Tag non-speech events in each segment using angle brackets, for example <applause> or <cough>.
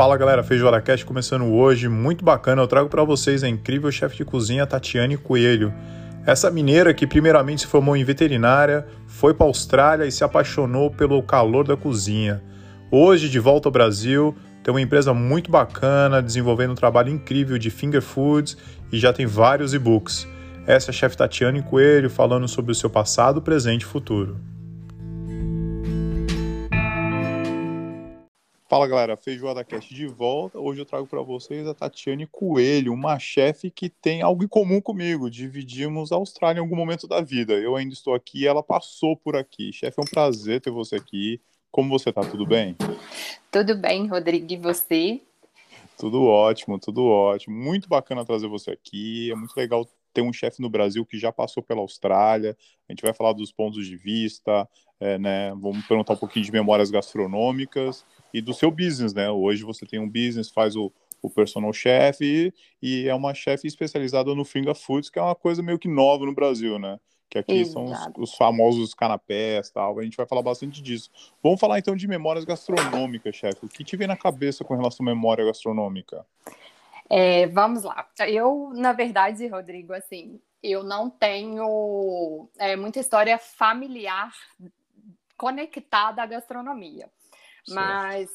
Fala galera, Feijoada Cast começando hoje, muito bacana. Eu trago para vocês a incrível chefe de cozinha Tatiane Coelho. Essa mineira que primeiramente se formou em veterinária, foi para a Austrália e se apaixonou pelo calor da cozinha. Hoje, de volta ao Brasil, tem uma empresa muito bacana, desenvolvendo um trabalho incrível de finger foods e já tem vários e-books. Essa é a chefe Tatiane Coelho falando sobre o seu passado, presente e futuro. Fala galera, Feijoada Cast de volta. Hoje eu trago para vocês a Tatiane Coelho, uma chefe que tem algo em comum comigo. Dividimos a Austrália em algum momento da vida. Eu ainda estou aqui, ela passou por aqui. Chefe, é um prazer ter você aqui. Como você tá? Tudo bem? Tudo bem, Rodrigo. E você? Tudo ótimo, tudo ótimo. Muito bacana trazer você aqui. É muito legal ter um chefe no Brasil que já passou pela Austrália. A gente vai falar dos pontos de vista, é, né? Vamos perguntar um pouquinho de memórias gastronômicas e do seu business, né? Hoje você tem um business, faz o, o personal chef e, e é uma chefe especializada no finger foods, que é uma coisa meio que nova no Brasil, né? Que aqui Exato. são os, os, famosos canapés tal. A gente vai falar bastante disso. Vamos falar então de memórias gastronômicas, chefe. O que te vem na cabeça com relação à memória gastronômica? É, vamos lá. Eu, na verdade, Rodrigo, assim, eu não tenho é, muita história familiar conectada à gastronomia. Mas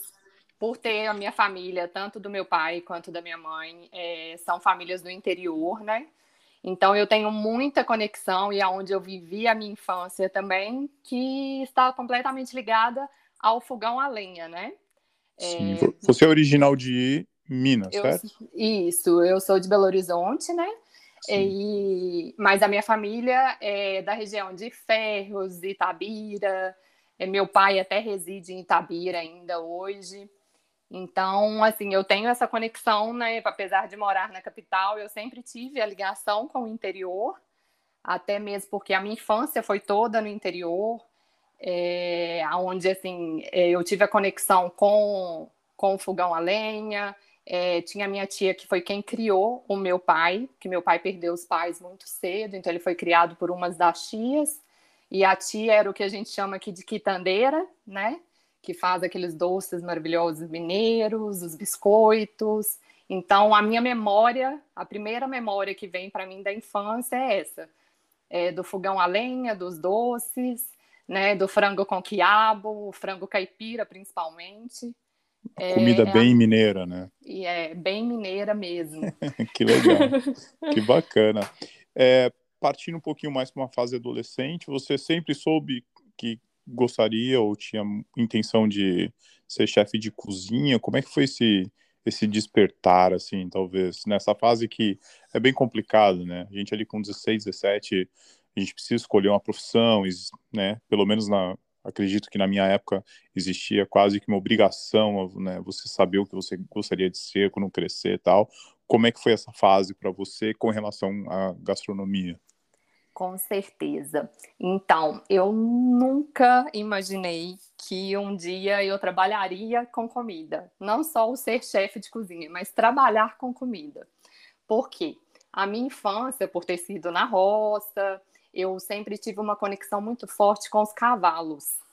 por ter a minha família, tanto do meu pai quanto da minha mãe, é, são famílias do interior, né? Então eu tenho muita conexão e aonde eu vivi a minha infância também, que está completamente ligada ao fogão a lenha, né? Sim. É... Você é original de Minas, eu, certo? Isso, eu sou de Belo Horizonte, né? E, mas a minha família é da região de Ferros, Itabira, é, meu pai até reside em Itabira ainda hoje. Então, assim, eu tenho essa conexão, né? Apesar de morar na capital, eu sempre tive a ligação com o interior, até mesmo porque a minha infância foi toda no interior, é, onde, assim, é, eu tive a conexão com, com o fogão a lenha, é, tinha minha tia que foi quem criou o meu pai, que meu pai perdeu os pais muito cedo, então ele foi criado por umas das tias. E a tia era o que a gente chama aqui de quitandeira, né? Que faz aqueles doces maravilhosos mineiros, os biscoitos. Então, a minha memória, a primeira memória que vem para mim da infância é essa: é do fogão a lenha, dos doces, né? Do frango com quiabo, o frango caipira, principalmente. Comida é, bem é, mineira, né? E é bem mineira mesmo. <laughs> que legal, <laughs> que bacana. É, partindo um pouquinho mais para uma fase adolescente, você sempre soube que gostaria ou tinha intenção de ser chefe de cozinha? Como é que foi esse esse despertar, assim, talvez, nessa fase que é bem complicado, né? A gente ali com 16, 17, a gente precisa escolher uma profissão, né? Pelo menos na, acredito que na minha época existia quase que uma obrigação, né? Você saber o que você gostaria de ser quando crescer e tal. Como é que foi essa fase para você com relação à gastronomia? Com certeza. Então, eu nunca imaginei que um dia eu trabalharia com comida. Não só o ser chefe de cozinha, mas trabalhar com comida. Por quê? A minha infância, por ter sido na roça, eu sempre tive uma conexão muito forte com os cavalos.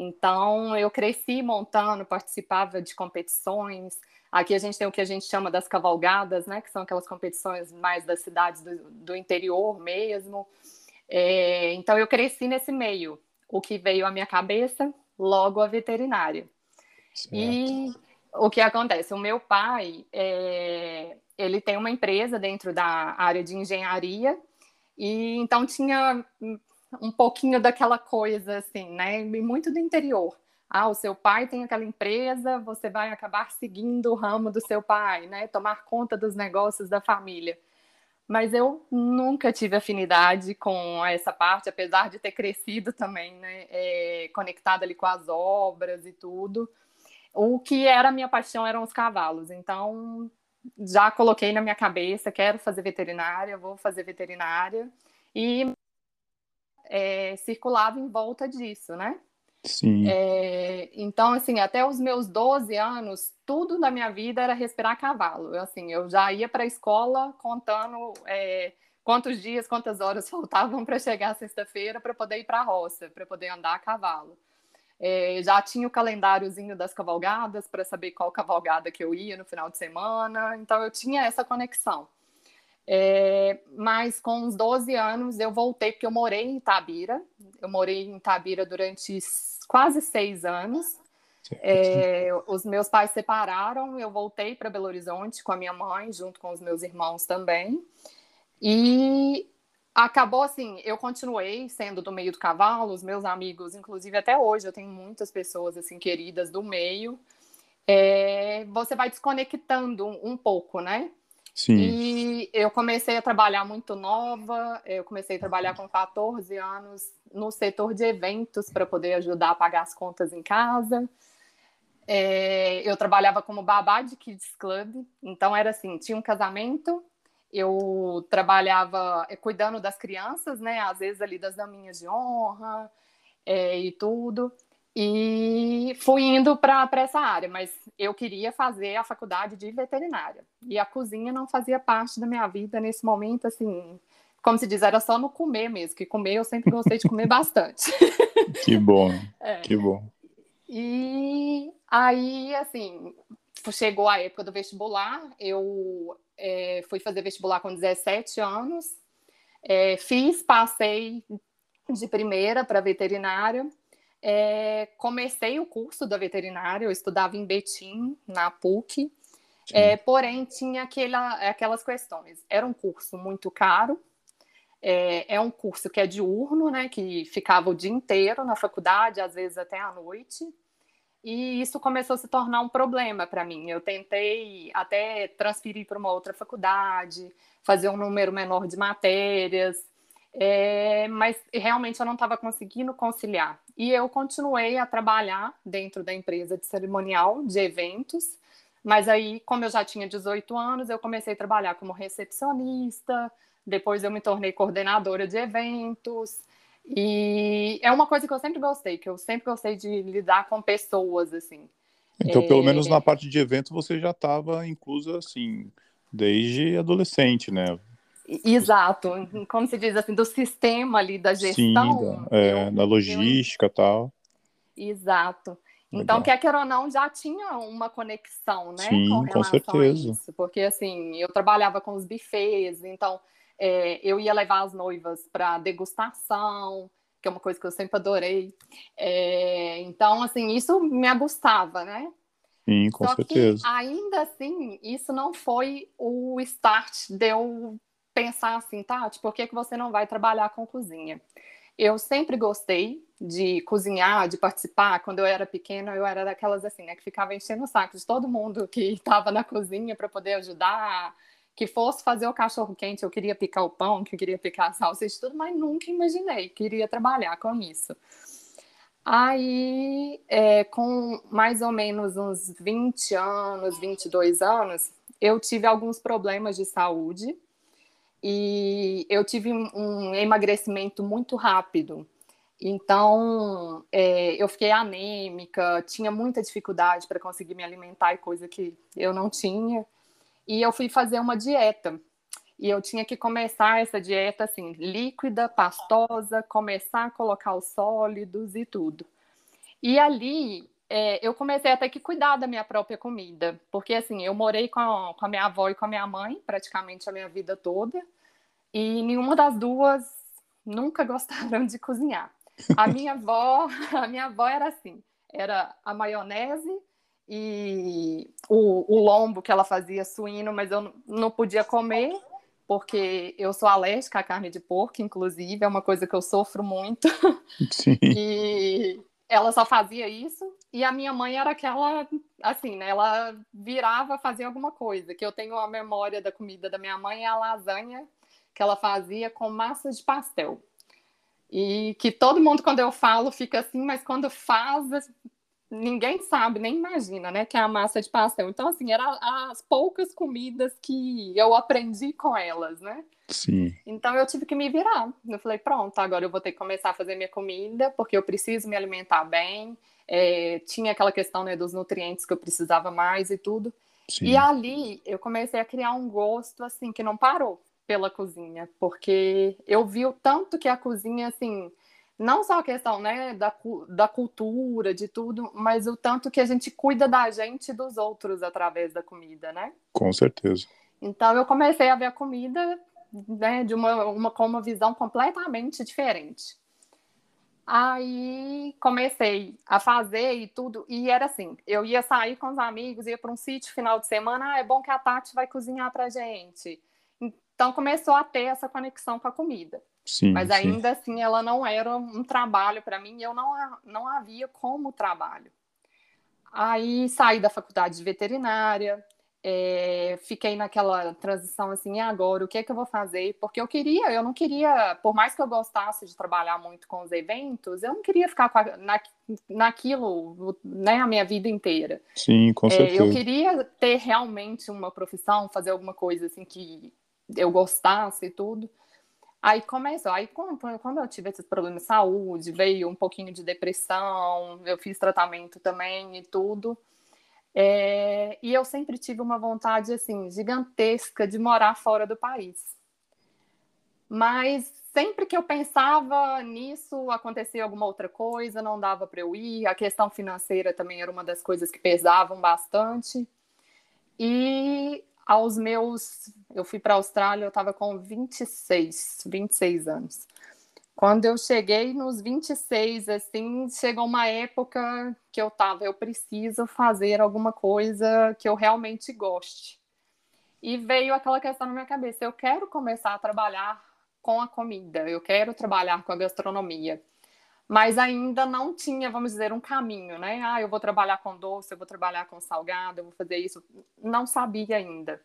Então, eu cresci montando, participava de competições, Aqui a gente tem o que a gente chama das cavalgadas, né? Que são aquelas competições mais das cidades do, do interior mesmo. É, então eu cresci nesse meio. O que veio à minha cabeça, logo a veterinária. Certo. E o que acontece? O meu pai, é, ele tem uma empresa dentro da área de engenharia e então tinha um pouquinho daquela coisa assim, né? Muito do interior ah, o seu pai tem aquela empresa, você vai acabar seguindo o ramo do seu pai, né? Tomar conta dos negócios da família. Mas eu nunca tive afinidade com essa parte, apesar de ter crescido também, né? É, conectada ali com as obras e tudo. O que era a minha paixão eram os cavalos. Então, já coloquei na minha cabeça, quero fazer veterinária, vou fazer veterinária. E é, circulava em volta disso, né? Sim. É, então, assim, até os meus 12 anos, tudo na minha vida era respirar cavalo. Eu, assim, eu já ia para a escola contando é, quantos dias, quantas horas <laughs> faltavam para chegar sexta-feira para poder ir para a roça, para poder andar a cavalo. É, já tinha o calendáriozinho das cavalgadas para saber qual cavalgada que eu ia no final de semana, então eu tinha essa conexão. É, mas com uns 12 anos eu voltei, porque eu morei em Itabira, eu morei em Itabira durante quase seis anos. É, os meus pais separaram, eu voltei para Belo Horizonte com a minha mãe, junto com os meus irmãos também. E acabou assim, eu continuei sendo do meio do cavalo, os meus amigos, inclusive até hoje, eu tenho muitas pessoas assim queridas do meio. É, você vai desconectando um, um, pouco, né? Sim. E eu comecei a trabalhar muito nova, eu comecei a trabalhar com 14 anos no setor de eventos para poder ajudar a pagar as contas em casa. É, eu trabalhava como babá de Kids Club, então era assim, tinha um casamento, eu trabalhava é, cuidando das crianças, né? Às vezes ali das daminhas de honra é, e tudo. E fui indo para essa área, mas eu queria fazer a faculdade de veterinária. E a cozinha não fazia parte da minha vida nesse momento, assim, como se diz, era só no comer mesmo, que comer eu sempre gostei de comer bastante. <laughs> Que bom, <laughs> é. que bom. E aí, assim, chegou a época do vestibular, eu é, fui fazer vestibular com 17 anos, é, fiz, passei de primeira para veterinária, é, comecei o curso da veterinária, eu estudava em Betim, na PUC, é, porém tinha aquela, aquelas questões. Era um curso muito caro, é, é, um curso que é diurno, né, que ficava o dia inteiro na faculdade, às vezes até à noite. E isso começou a se tornar um problema para mim. Eu tentei até transferir para uma outra faculdade, fazer um número menor de matérias, é, mas realmente eu não estava conseguindo conciliar. E eu continuei a trabalhar dentro da empresa de cerimonial de eventos, mas aí, como eu já tinha 18 anos, eu comecei a trabalhar como recepcionista, depois eu me tornei coordenadora de eventos, e é uma coisa que eu sempre gostei, que eu sempre gostei de lidar com pessoas, assim. Então, é... pelo menos na parte de evento, você já estava inclusa, assim, desde adolescente, né? Exato, como se diz assim, do sistema ali da gestão. Sim, da, é, da logística e tal. Exato. Então, Legal. quer queira ou não, já tinha uma conexão, né? Sim, com, com certeza. Isso, porque, assim, eu trabalhava com os bufês, então é, eu ia levar as noivas para degustação, que é uma coisa que eu sempre adorei. É, então, assim, isso me agustava, né? Sim, com Só certeza. Que, ainda assim, isso não foi o start de eu pensar assim, Tati, por que, que você não vai trabalhar com cozinha? Eu sempre gostei de cozinhar, de participar. Quando eu era pequena, eu era daquelas assim, né, que ficava enchendo o saco de todo mundo que <laughs> estava na cozinha para poder ajudar, que fosse fazer o cachorro quente, eu queria picar o pão, que eu queria picar a salsicha e tudo, mas nunca imaginei que iria trabalhar com isso. Aí, é, com mais ou menos uns 20 anos, 22 anos, eu tive alguns problemas de saúde e eu tive um emagrecimento muito rápido. Então, é, eu fiquei anêmica, tinha muita dificuldade para conseguir me alimentar e coisa que eu não tinha e eu fui fazer uma dieta. E eu tinha que começar essa dieta assim, líquida, pastosa, começar a colocar os sólidos e tudo. E ali é, eu comecei até que cuidar da minha própria comida, porque assim, eu morei com a, com a minha avó e com a minha mãe praticamente a minha vida toda, e nenhuma das duas nunca gostaram de cozinhar. A minha avó, <laughs> a minha avó era assim, era a maionese, e o, o lombo que ela fazia suíno, mas eu não podia comer porque eu sou alérgica à carne de porco, inclusive, é uma coisa que eu sofro muito. <laughs> Sim. E ela só fazia isso, e a minha mãe era aquela, assim, né? Ela virava fazer alguma coisa, que eu tenho a memória da comida da minha mãe, é a lasanha que ela fazia com massa de pastel. E que todo mundo, quando eu falo, fica assim, mas quando faz, ninguém sabe, nem imagina, né, que é a massa de pastel. Então, assim, eram as poucas comidas que eu aprendi com elas, né? Sim. Então, eu tive que me virar. Eu falei, pronto, agora eu vou ter que começar a fazer minha comida, porque eu preciso me alimentar bem. É, tinha aquela questão, né, dos nutrientes que eu precisava mais e tudo. Sim. E ali, eu comecei a criar um gosto, assim, que não parou pela cozinha, porque eu vi o tanto que a cozinha, assim não só a questão né, da, da cultura, de tudo, mas o tanto que a gente cuida da gente e dos outros através da comida, né? Com certeza. Então eu comecei a ver a comida né, de uma, uma, com uma visão completamente diferente. Aí comecei a fazer e tudo, e era assim: eu ia sair com os amigos, ia para um sítio final de semana, ah, é bom que a Tati vai cozinhar para gente. Então começou a ter essa conexão com a comida. Sim, Mas sim. ainda assim ela não era um trabalho para mim, eu não, não havia como trabalho. Aí saí da faculdade de veterinária, é, fiquei naquela transição assim, e agora o que é que eu vou fazer? Porque eu queria, eu não queria, por mais que eu gostasse de trabalhar muito com os eventos, eu não queria ficar a, na, naquilo né, a minha vida inteira. Sim, com certeza. É, eu queria ter realmente uma profissão, fazer alguma coisa assim que eu gostasse e tudo. Aí começou, aí quando, eu tive esses problemas de saúde, veio um pouquinho de depressão, eu fiz tratamento também e tudo. É, e eu sempre tive uma vontade assim gigantesca de morar fora do país. Mas sempre que eu pensava nisso, acontecia alguma outra coisa, não dava para eu ir. A questão financeira também era uma das coisas que pesavam bastante. E aos meus. Eu fui para a Austrália, eu estava com 26, 26 anos. Quando eu cheguei nos 26, assim, chegou uma época que eu tava, eu preciso fazer alguma coisa que eu realmente goste. E veio aquela questão na minha cabeça, eu quero começar a trabalhar com a comida, eu quero trabalhar com a gastronomia. Mas ainda não tinha, vamos dizer, um caminho, né? Ah, eu vou trabalhar com doce, eu vou trabalhar com salgado, eu vou fazer isso. Não sabia ainda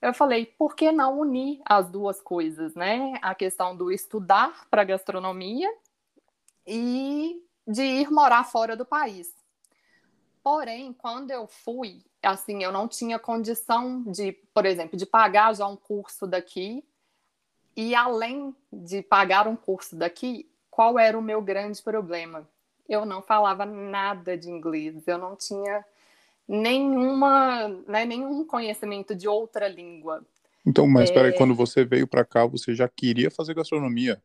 eu falei, por que não unir as duas coisas, né? A questão do estudar para gastronomia e de ir morar fora do país. Porém, quando eu fui, assim, eu não tinha condição de, por exemplo, de pagar já um curso daqui. E além de pagar um curso daqui, qual era o meu grande problema? Eu não falava nada de inglês, eu não tinha nenhuma, né, nenhum conhecimento de outra língua. Então, mas é... aí, quando você veio para cá, você já queria fazer gastronomia?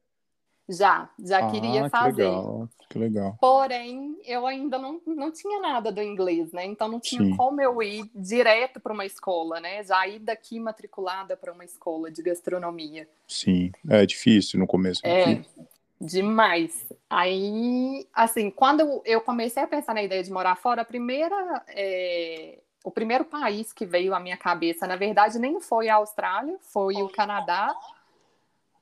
Já, já ah, queria fazer. Que legal, que legal. Porém, eu ainda não, não tinha nada do inglês, né? Então não tinha Sim. como eu ir direto para uma escola, né? Já ir daqui matriculada para uma escola de gastronomia. Sim, é difícil no começo. É, Demais. Aí, assim, quando eu comecei a pensar na ideia de morar fora, a primeira, é, o primeiro país que veio à minha cabeça, na verdade, nem foi a Austrália, foi o Canadá,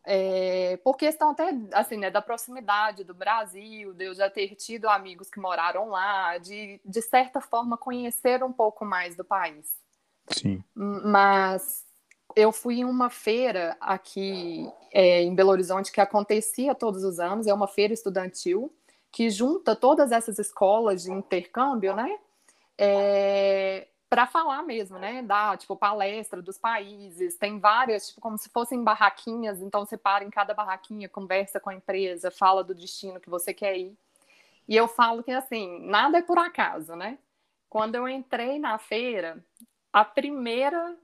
é, por questão até, assim, né, da proximidade do Brasil, de eu já ter tido amigos que moraram lá, de, de certa forma, conhecer um pouco mais do país. Sim. Mas eu fui em uma feira aqui é, em Belo Horizonte que acontecia todos os anos, é uma feira estudantil que junta todas essas escolas de intercâmbio, né? É, para falar mesmo, né? Dá, tipo, palestra dos países, tem várias, tipo, como se fossem barraquinhas, então você para em cada barraquinha, conversa com a empresa, fala do destino que você quer ir. E eu falo que, assim, nada é por acaso, né? Quando eu entrei na feira, a primeira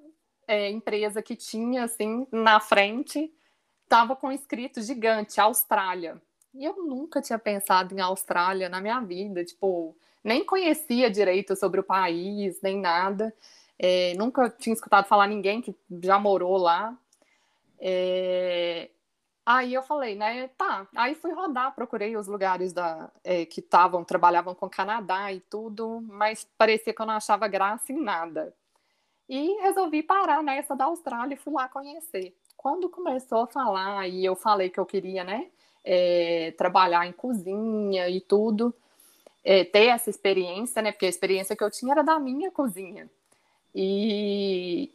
é, empresa que tinha, assim, na frente, estava com escrito gigante, Austrália. E eu nunca tinha pensado em Austrália na minha vida, tipo, nem conhecia direito sobre o país, nem nada. É, nunca tinha escutado falar ninguém que já morou lá. É... Aí eu falei, né, tá. Aí fui rodar, procurei os lugares da, é, que estavam, trabalhavam com Canadá e tudo, mas parecia que eu não achava graça em nada. E resolvi parar nessa da Austrália e fui lá conhecer. Quando começou a falar, e eu falei que eu queria, né, é, trabalhar em cozinha e tudo, é, ter essa experiência, né, porque a experiência que eu tinha era da minha cozinha. E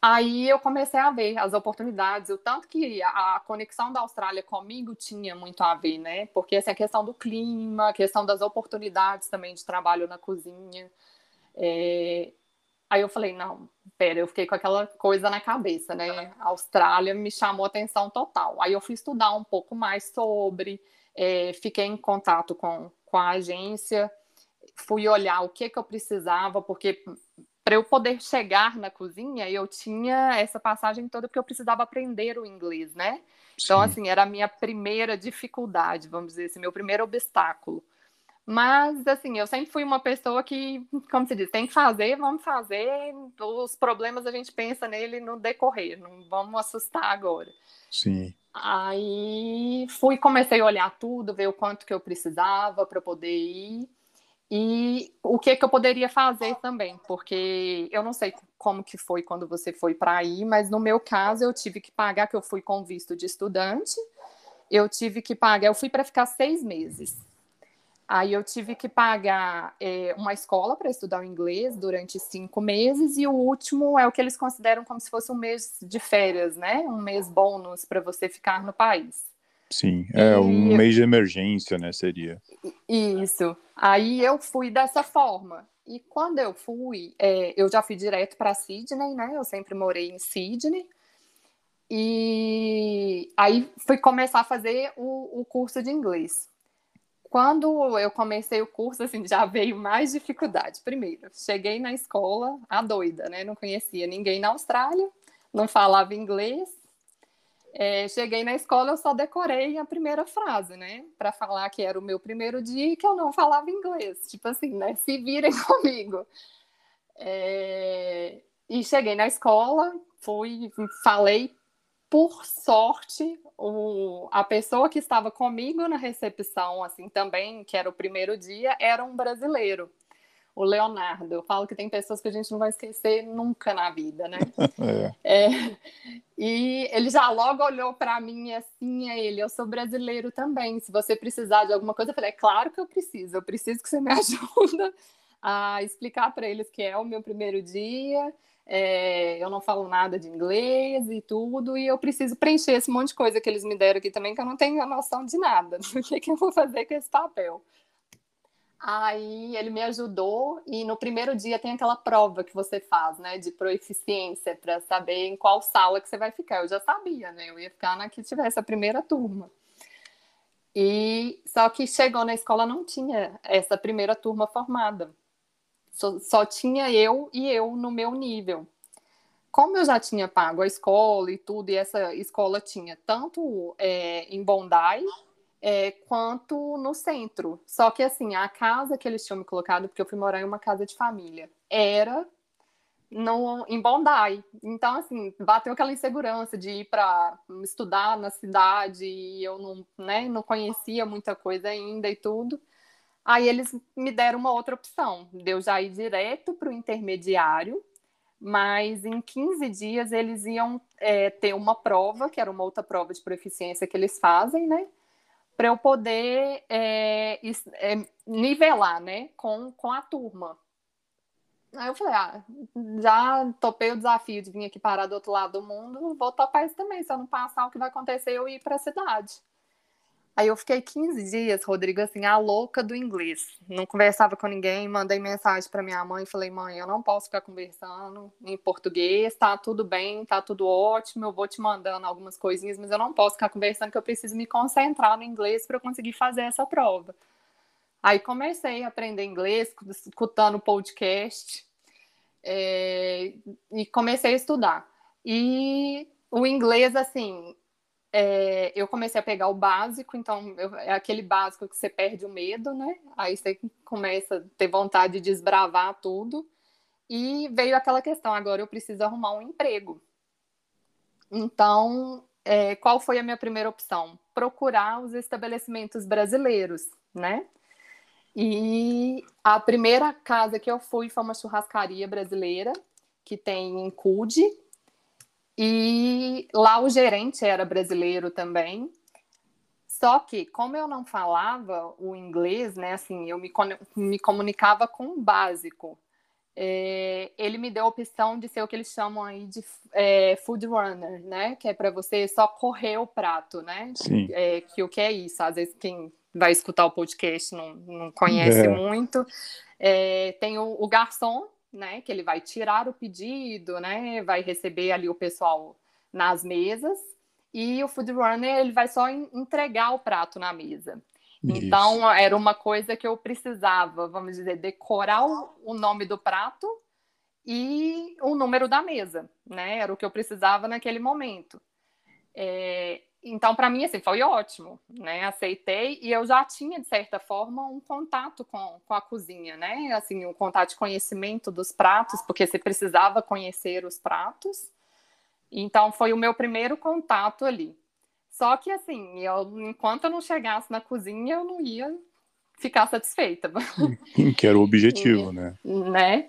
aí eu comecei a ver as oportunidades, o tanto que a, conexão da Austrália comigo tinha muito a ver, né, porque assim, a questão do clima, a questão das oportunidades também de trabalho na cozinha. É, Aí eu falei, não, pera, eu fiquei com aquela coisa na cabeça, né? A Austrália me chamou atenção total. Aí eu fui estudar um pouco mais sobre, é, fiquei em contato com, com a agência, fui olhar o que, que eu precisava, porque para eu poder chegar na cozinha, eu tinha essa passagem toda porque eu precisava aprender o inglês, né? Então, Sim. assim, era a minha primeira dificuldade, vamos dizer assim, meu primeiro obstáculo. Mas, assim, eu sempre fui uma pessoa que, como se diz, tem que fazer, vamos fazer. Os problemas a gente pensa nele no decorrer, não vamos assustar agora. Sim. Aí fui, comecei a olhar tudo, ver o quanto que eu precisava para poder ir e o que que eu poderia fazer também, porque eu não sei como que foi quando você foi para aí, mas no meu caso eu tive que pagar, que eu fui com visto de estudante, eu tive que pagar, eu fui para ficar seis meses. Aí eu tive que pagar é, uma escola para estudar o inglês durante cinco meses, e o último é o que eles consideram como se fosse um mês de férias, né? Um mês bônus para você ficar no país. Sim, é e... um mês de emergência, né? Seria. Isso. Aí eu fui dessa forma. E quando eu fui, é, eu já fui direto para Sydney, né? Eu sempre morei em Sydney. E aí fui começar a fazer o, o curso de inglês quando eu comecei o curso, assim, já veio mais dificuldade. Primeiro, cheguei na escola, a doida, né? Não conhecia ninguém na Austrália, não falava inglês. É, cheguei na escola, eu só decorei a primeira frase, né? Para falar que era o meu primeiro dia e que eu não falava inglês. Tipo assim, né? Se virem <laughs> comigo. É... E cheguei na escola, fui, falei por sorte, o, a pessoa que estava comigo na recepção, assim, também, que era o primeiro dia, era um brasileiro, o Leonardo. Eu falo que tem pessoas que a gente não vai esquecer nunca na vida, né? <laughs> é. É, e ele já logo olhou para mim assim, a ele, eu sou brasileiro também. Se você precisar de alguma coisa, eu falei, é claro que eu preciso. Eu preciso que você me <laughs> ajude a explicar para eles que é o meu primeiro dia é, eu não falo nada de inglês e tudo, e eu preciso preencher esse monte de coisa que eles me deram aqui também, que eu não tenho noção de nada. <laughs> O que, que eu vou fazer com esse papel? Aí ele me ajudou, e no primeiro dia tem aquela prova que você faz, né, de proeficiência, para saber em qual sala que você vai ficar. Eu já sabia, né, eu ia ficar na que tivesse a primeira turma. E só que chegou na escola não tinha essa primeira turma formada. Só, só tinha eu e eu no meu nível. Como eu já tinha pago a escola e tudo, e essa escola tinha tanto é, em Bondi é, quanto no centro. Só que assim, a casa que eles tinham me colocado, porque eu fui morar em uma casa de família, era no, em Bondi. Então, assim, bateu aquela insegurança de ir para estudar na cidade e eu não, né, não conhecia muita coisa ainda e tudo. Aí eles me deram uma outra opção, de eu já ir direto para o intermediário, mas em 15 dias eles iam é, ter uma prova, que era uma outra prova de proficiência que eles fazem, né? Para eu poder é, é, nivelar, né, com, com a turma. Aí eu falei, ah, já topei o desafio de vir aqui parar do outro lado do mundo, vou topar isso também. Se eu não passar, o que vai acontecer é eu ir para a cidade. Aí eu fiquei 15 dias, Rodrigo, assim, a louca do inglês. Não conversava com ninguém, mandei mensagem para minha mãe, falei: "Mãe, eu não posso ficar conversando em português, tá tudo bem, tá tudo ótimo, eu vou te mandando algumas coisinhas, mas eu não posso ficar conversando que eu preciso me concentrar no inglês para eu conseguir fazer essa prova". Aí comecei a aprender inglês, escutando podcast, é, e comecei a estudar. E o inglês, assim, é, eu comecei a pegar o básico, então eu, é aquele básico que você perde o medo, né? Aí você começa a ter vontade de desbravar tudo. E veio aquela questão: agora eu preciso arrumar um emprego. Então, é, qual foi a minha primeira opção? Procurar os estabelecimentos brasileiros, né? E a primeira casa que eu fui foi uma churrascaria brasileira que tem em Cude, e lá o gerente era brasileiro também. Só que, como eu não falava o inglês, né, assim, eu me, me comunicava com o básico. É, ele me deu a opção de ser o que eles chamam aí de é, food runner, né? Que é para você só correr o prato, né? Sim. É, que o que é isso? Às vezes quem vai escutar o podcast não, não conhece é. muito. É, tem o, o garçom, né? Que ele vai tirar o pedido, né? Vai receber ali o pessoal nas mesas e o food runner ele vai só entregar o prato na mesa. Isso. Então era uma coisa que eu precisava, vamos dizer, decorar o, o nome do prato e o número da mesa, né? Era o que eu precisava naquele momento. É, então, para mim, assim, foi ótimo, né? Aceitei e eu já tinha, de certa forma, um contato com, com a cozinha, né? Assim, um contato de conhecimento dos pratos, porque você precisava conhecer os pratos. Então, foi o meu primeiro contato ali. Só que, assim, eu, enquanto eu não chegasse na cozinha, eu não ia ficar satisfeita. <laughs> Que era o objetivo, e, né? Né?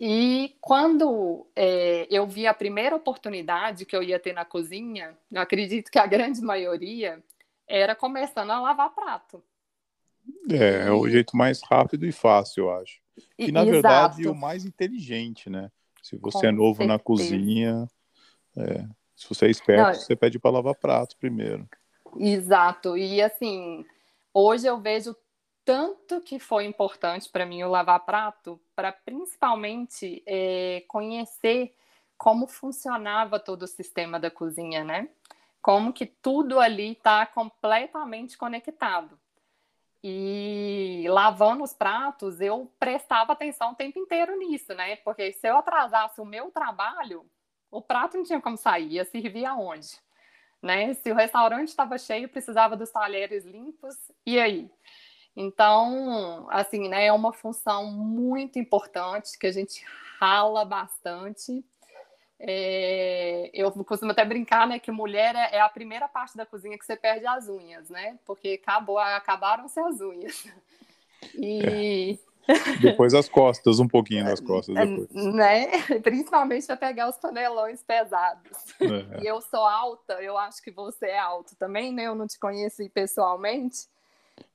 E quando é, eu vi a primeira oportunidade que eu ia ter na cozinha, eu acredito que a grande maioria era começando a lavar prato. É, é o jeito mais rápido e fácil, eu acho. E, na Exato. verdade, o mais inteligente, né? Se você Com é novo certeza. na cozinha, é, se você é esperto, Não, você pede para lavar prato primeiro. Exato. E assim, hoje eu vejo tanto que foi importante para mim o lavar prato, para principalmente é, conhecer como funcionava todo o sistema da cozinha, né? Como que tudo ali está completamente conectado. E lavando os pratos, eu prestava atenção o tempo inteiro nisso, né? Porque se eu atrasasse o meu trabalho, o prato não tinha como sair, ia servir aonde? Né? Se o restaurante estava cheio, precisava dos talheres limpos, e aí? Então, assim, né, é uma função muito importante que a gente rala bastante. É, eu costumo até brincar, né, que mulher é, é, a primeira parte da cozinha que você perde as unhas, né? Porque acabou, acabaram-se as unhas. E é. <laughs> Depois as costas, um pouquinho das costas é, depois. Né? <laughs> Principalmente para pegar os panelões pesados. É. E eu sou alta, eu acho que você é alto também, né? Eu não te conheci pessoalmente.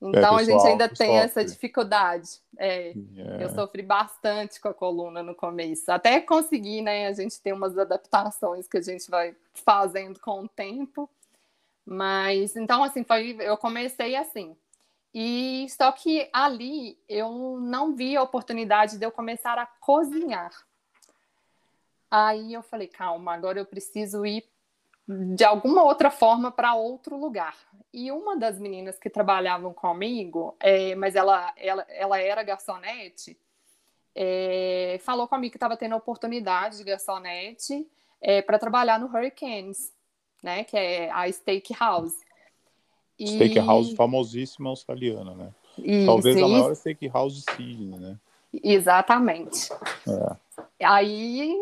Então é, a gente ainda tem sofre. essa dificuldade. É, yeah. Eu sofri bastante com a coluna no começo. Até conseguir, né? A gente tem umas adaptações que a gente vai fazendo com o tempo. Mas então, assim, foi, eu comecei assim. E só que ali eu não vi a oportunidade de eu começar a cozinhar. Aí eu falei, calma, agora eu preciso ir de alguma outra forma para outro lugar. E uma das meninas que trabalhavam comigo, é, mas ela, ela, ela era garçonete, é, falou comigo que estava tendo a oportunidade de garçonete é, para trabalhar no Hurricanes, né, que é a Steakhouse. E... Steakhouse famosíssima australiana, né? Isso, Talvez a maior steakhouse de Sydney, né? Exatamente. É. Aí,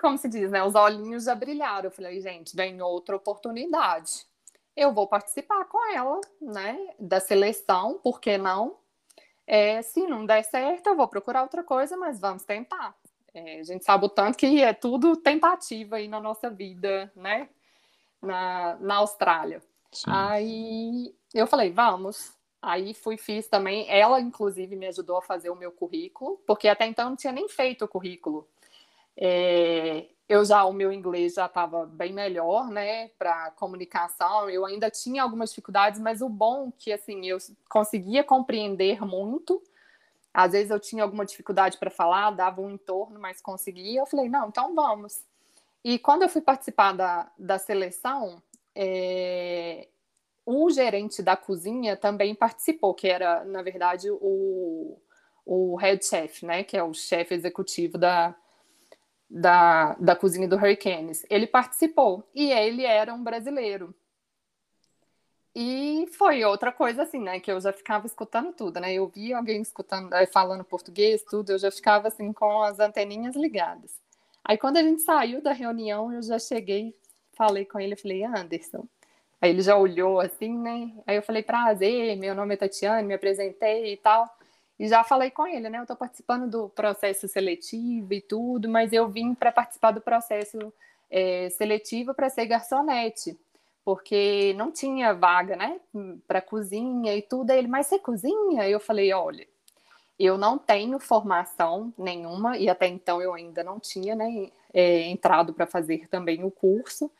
como se diz, né? Os olhinhos já brilharam. Eu falei, gente, vem outra oportunidade. Eu vou participar com ela, né? Da seleção, por que não? É, se não der certo, eu vou procurar outra coisa, mas vamos tentar. É, a gente sabe o tanto que é tudo tentativa aí na nossa vida, né? Na, na Austrália. Sim. Aí eu falei, vamos. Aí fui, fiz também. Ela, inclusive, me ajudou a fazer o meu currículo, porque até então não tinha nem feito o currículo. É, eu já, o meu inglês já estava bem melhor, né, para comunicação. Eu ainda tinha algumas dificuldades, mas o bom é que, assim, eu conseguia compreender muito. Às vezes eu tinha alguma dificuldade para falar, dava um entorno, mas conseguia. Eu falei, não, então vamos. E quando eu fui participar da, da seleção, é, o gerente da cozinha também participou, que era, na verdade, o, o head chef, né, que é o chefe executivo da, da, da cozinha do Hurricanes. Ele participou e ele era um brasileiro. E foi outra coisa assim, né, que eu já ficava escutando tudo, né? Eu via alguém escutando, eh, falando português, tudo, eu já ficava assim com as anteninhas ligadas. Aí quando a gente saiu da reunião, eu já cheguei, falei com ele, falei: "Anderson, Aí ele já olhou assim, né? Aí eu falei, prazer, meu nome é Tatiane, me apresentei e tal. E já falei com ele, né? Eu estou participando do processo seletivo e tudo, mas eu vim para participar do processo é, seletivo para ser garçonete, porque não tinha vaga, né? Para cozinha e tudo. Aí ele, mas você cozinha? Eu falei, olha, eu não tenho formação nenhuma, e até então eu ainda não tinha, né? É, entrado para fazer também o curso,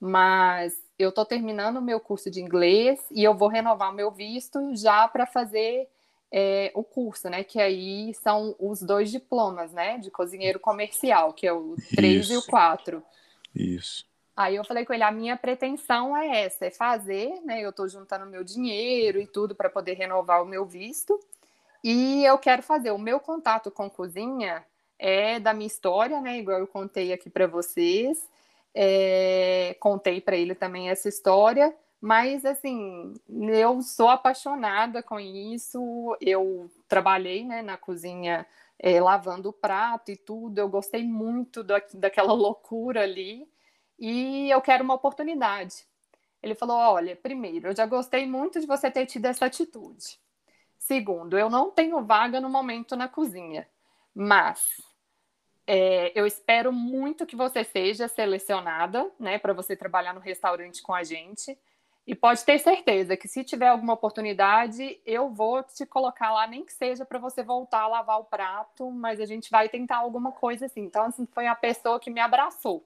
mas eu estou terminando o meu curso de inglês e eu vou renovar o meu visto já para fazer é, o curso, né? Que aí são os dois diplomas, né? De cozinheiro comercial, que é o 3 Isso. e o 4. Isso. Aí eu falei com ele, a minha pretensão é essa, é fazer, né? Eu estou juntando meu dinheiro e tudo para poder renovar o meu visto. E eu quero fazer o meu contato com cozinha é da minha história, né? Igual eu contei aqui para vocês. É, contei para ele também essa história, mas assim, eu sou apaixonada com isso. Eu trabalhei né, na cozinha é, lavando o prato e tudo. Eu gostei muito da, daquela <laughs> loucura ali e eu quero uma oportunidade. Ele falou: Olha, primeiro, eu já gostei muito de você ter tido essa atitude. Segundo, eu não tenho vaga no momento na cozinha, mas é, eu espero muito que você seja selecionada, né, para você trabalhar no restaurante com a gente. E pode ter certeza que se tiver alguma oportunidade, eu vou te colocar lá, nem que seja para você voltar a lavar o prato, mas a gente vai tentar alguma coisa assim. Então, assim, foi a pessoa que me abraçou.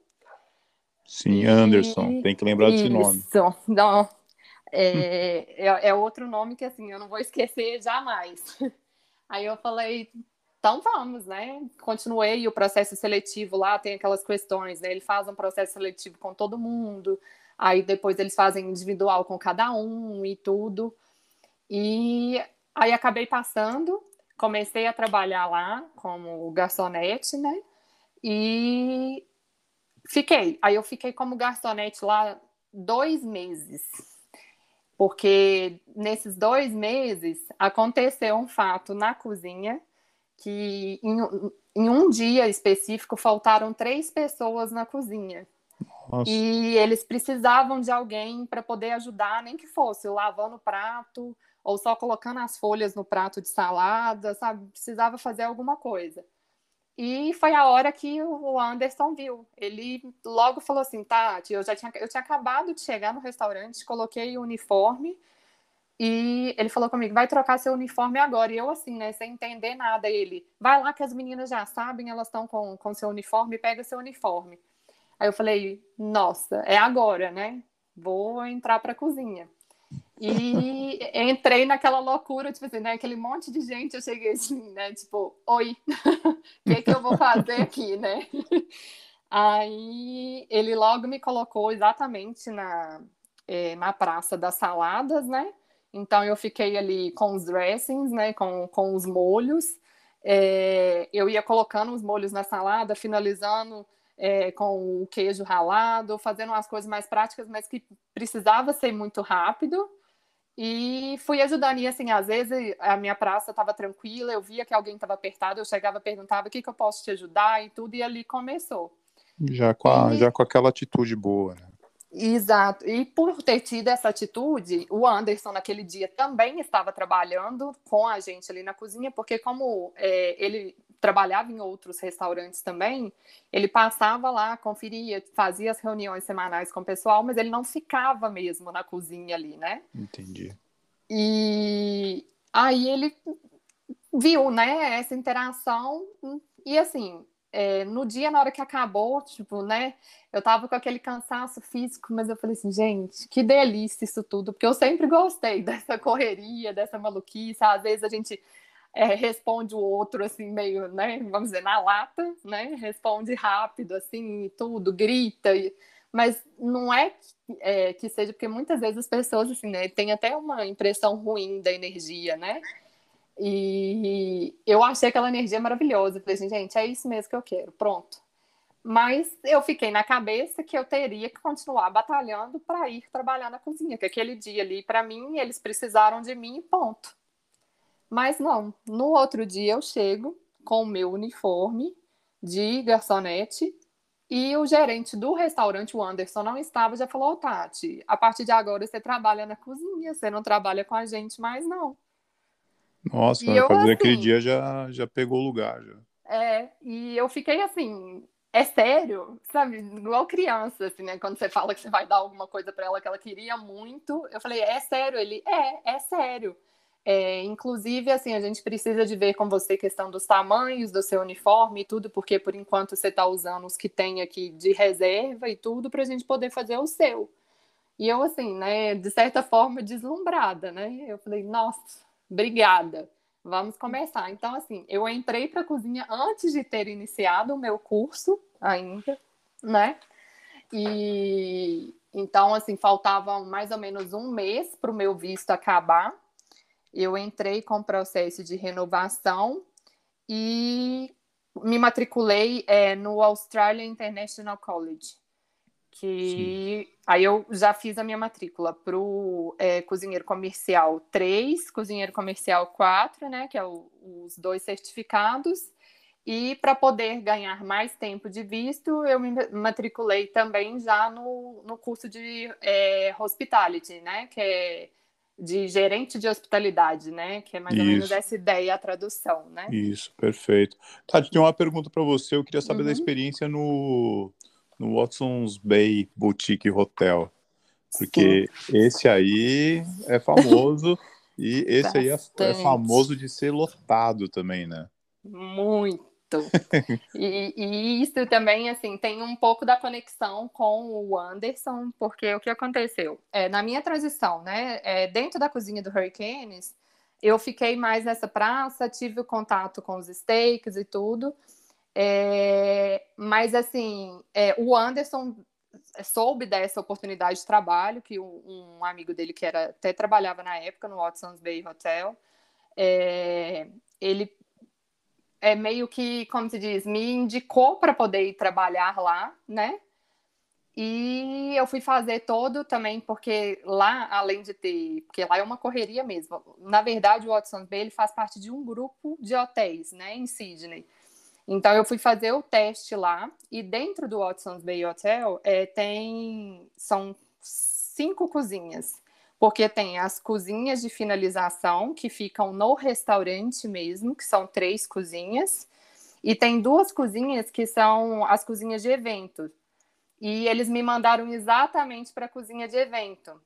Sim, Anderson, e... tem que lembrar desse nome. <laughs> Não. É, é, é outro nome que, assim, eu não vou esquecer jamais. <laughs> Aí eu falei, então vamos, né? Continuei o processo seletivo lá, tem aquelas questões, né? Ele faz um processo seletivo com todo mundo, Aí depois eles fazem individual com cada um e tudo. E aí acabei passando, comecei a trabalhar lá como garçonete, né? E fiquei. Aí eu fiquei como garçonete lá dois meses. Porque nesses dois meses aconteceu um fato na cozinha que em, em um dia específico faltaram três pessoas na cozinha. Nossa. E eles precisavam de alguém para poder ajudar, nem que fosse lavando o prato ou só colocando as folhas no prato de salada, sabe? Precisava fazer alguma coisa. E foi a hora que o Anderson viu. Ele logo falou assim: Tati, eu já tinha, eu tinha acabado de chegar no restaurante, coloquei o uniforme. E ele falou comigo: vai trocar seu uniforme agora. E eu, assim, né, sem entender nada. Ele: vai lá que as meninas já sabem, elas estão com, com seu uniforme, pega seu uniforme. Aí eu falei, nossa, é agora, né? Vou entrar para a cozinha. E <laughs> entrei naquela loucura, tipo assim, né? Aquele monte de gente, eu cheguei assim, né? Tipo, oi, o <laughs> que, é que eu vou fazer aqui, né? Aí ele logo me colocou exatamente na, é, na Praça das Saladas, né? Então eu fiquei ali com os dressings, né? Com, com os molhos. É, eu ia colocando os molhos na salada, finalizando é, com o queijo ralado, fazendo umas coisas mais práticas, mas que precisava ser muito rápido. E fui ajudando. E assim, às vezes a minha praça estava tranquila, eu via que alguém estava apertado, eu chegava, perguntava o que, que eu posso te ajudar e tudo, e ali começou. Já com, a, e... já com aquela atitude boa, né? Exato. E por ter tido essa atitude, o Anderson naquele dia também estava trabalhando com a gente ali na cozinha, porque como é, ele trabalhava em outros restaurantes também, ele passava lá, conferia, fazia as reuniões semanais com o pessoal, mas ele não ficava mesmo na cozinha ali, né? Entendi. E aí ele viu, né, essa interação e assim, é, no dia, na hora que acabou, tipo, né, eu tava com aquele cansaço físico, mas eu falei assim, gente, que delícia isso tudo, porque eu sempre gostei <laughs> dessa correria, dessa maluquice, às vezes a gente é, responde o outro assim meio, né, vamos dizer, na lata, né, responde rápido assim, tudo, grita, e... mas não é que, é que, seja porque muitas vezes as pessoas assim, né, têm até uma impressão ruim da energia, né? E eu achei aquela energia maravilhosa, falei assim, gente, é isso mesmo que eu quero, pronto. Mas eu fiquei na cabeça que eu teria que continuar batalhando para ir trabalhar na cozinha, que aquele dia ali, para mim, eles precisaram de mim, ponto. Mas não, no outro dia eu chego com o meu uniforme de garçonete e o gerente do restaurante, o Anderson, não estava, já falou, oh, Tati, a partir de agora você trabalha na cozinha, você não trabalha com a gente mais, não. Nossa, e eu, fazer assim, aquele dia já, já pegou o lugar. Já. É, e eu fiquei assim, é sério, sabe? Igual criança, assim, né? Quando você fala que você vai dar alguma coisa para ela que ela queria muito, eu falei, é sério? Ele, é, é sério. É, inclusive, assim, a gente precisa de ver com você questão dos tamanhos do seu uniforme e tudo, porque por enquanto você está usando os que tem aqui de reserva e tudo para a gente poder fazer o seu. E eu, assim, né, de certa forma, deslumbrada, né? Eu falei, nossa, obrigada, vamos começar. Então, assim, eu entrei para a cozinha antes de ter iniciado o meu curso ainda, né? E então, assim, faltava mais ou menos um mês para o meu visto acabar eu entrei com o processo de renovação e me matriculei é, no Australia International College, que Sim. aí eu já fiz a minha matrícula para o é, cozinheiro comercial 3, cozinheiro comercial 4, né, que é o, os dois certificados, e para poder ganhar mais tempo de visto, eu me matriculei também já no, no curso de é, hospitality, né? Que é de gerente de hospitalidade, né? Que é mais Isso. ou menos essa ideia, a tradução, né? Isso, perfeito. Tati, tem uma pergunta para você. Eu queria saber uhum. da experiência no, no Watson's Bay Boutique Hotel. Porque Sim. esse aí é famoso <laughs> e esse Bastante. aí é, é famoso de ser lotado também, né? Muito <laughs> e, e, isso também, assim, tem um pouco da conexão com o Anderson, porque o que aconteceu? É, na minha transição, né, é, dentro da cozinha do Hurricanes, eu fiquei mais nessa praça, tive o contato com os steaks e tudo, é, mas, assim, é, o Anderson soube dessa oportunidade de trabalho, que um, um, amigo dele, que era até trabalhava na época no Watson's Bay Hotel, é, ele é meio que, como se diz, me indicou para poder ir trabalhar lá, né? E eu fui fazer todo também, porque lá, além de ter, porque lá é uma correria mesmo. Na verdade, o Watson's Bay ele faz parte de um grupo de hotéis, né, em Sydney. Então eu fui fazer o teste lá e dentro do Watson's Bay Hotel é, tem são cinco cozinhas porque tem as cozinhas de finalização que ficam no restaurante mesmo, que são três cozinhas, e tem duas cozinhas que são as cozinhas de evento. E eles me mandaram exatamente para a cozinha de evento,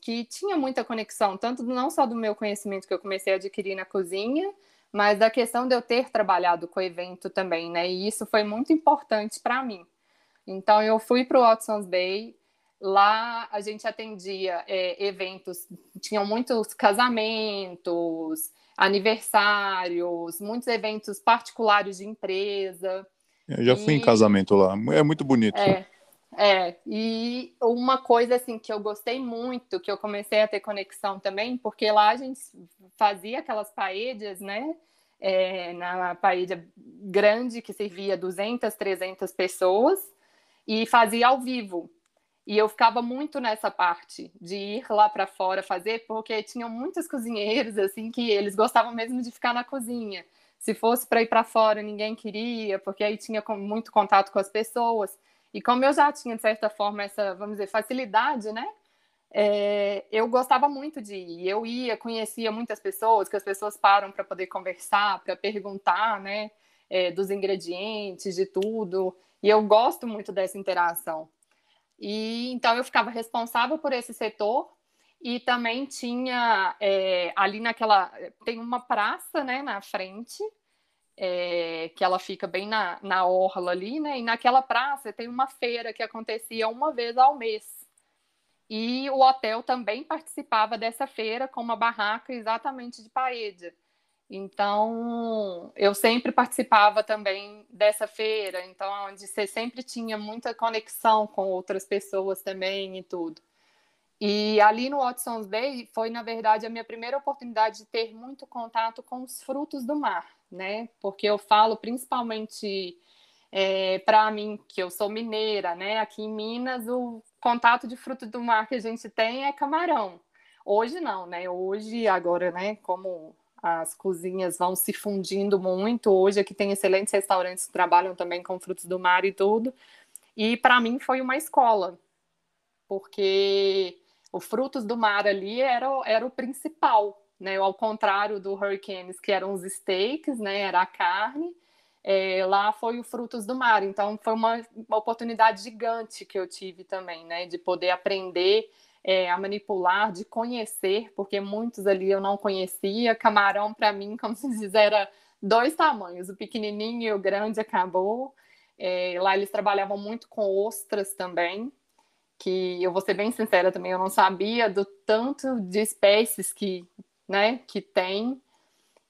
que tinha muita conexão, tanto não só do meu conhecimento que eu comecei a adquirir na cozinha, mas da questão de eu ter trabalhado com evento também, né? E isso foi muito importante para mim. Então eu fui para o Watson's Bay, Lá a gente atendia é, eventos, tinham muitos casamentos, aniversários, muitos eventos particulares de empresa. Eu já e... fui em casamento lá, é muito bonito. É, é, e uma coisa assim que eu gostei muito, que eu comecei a ter conexão também, porque lá a gente fazia aquelas paedes, né? É, na paella grande que servia 200, 300 pessoas e fazia ao vivo. E eu ficava muito nessa parte de ir lá para fora fazer, porque tinham muitos cozinheiros assim que eles gostavam mesmo de ficar na cozinha. Se fosse para ir para fora, ninguém queria, porque aí tinha muito contato com as pessoas. E como eu já tinha de certa forma essa, vamos dizer, facilidade, né? É, eu gostava muito de ir. Eu ia, conhecia muitas pessoas, que as pessoas param para poder conversar, para perguntar, né? É, dos ingredientes, de tudo. E eu gosto muito dessa interação. E então eu ficava responsável por esse setor e também tinha é, ali naquela tem uma praça né na frente é, que ela fica bem na, na orla ali né? E naquela praça tem uma feira que acontecia uma vez ao mês. E o hotel também participava dessa feira com uma barraca exatamente de paella então, eu sempre participava também dessa feira, então onde você sempre tinha muita conexão com outras pessoas também e tudo. E ali no Watson's Bay foi, na verdade, a minha primeira oportunidade de ter muito contato com os frutos do mar, né? Porque eu falo principalmente é, para mim, que eu sou mineira, né? Aqui em Minas, o contato de fruto do mar que a gente tem é camarão. Hoje não, né? Hoje, agora, né? Como as cozinhas vão se fundindo muito. Hoje aqui tem excelentes restaurantes que trabalham também com frutos do mar e tudo. E para mim foi uma escola, porque o frutos do mar ali era, era o principal, né? Ao contrário do Hurricanes, que eram os steaks, né? Era a carne. É, lá foi o frutos do mar. Então foi uma, uma oportunidade gigante que eu tive também, né? De poder aprender é, a manipular, de conhecer, porque muitos ali eu não conhecia. Camarão, para mim, <laughs> como se diz, era dois tamanhos, o pequenininho e o grande acabou. É, lá eles trabalhavam muito com ostras também, que eu vou ser bem sincera também, eu não sabia do tanto de espécies que, né, que tem.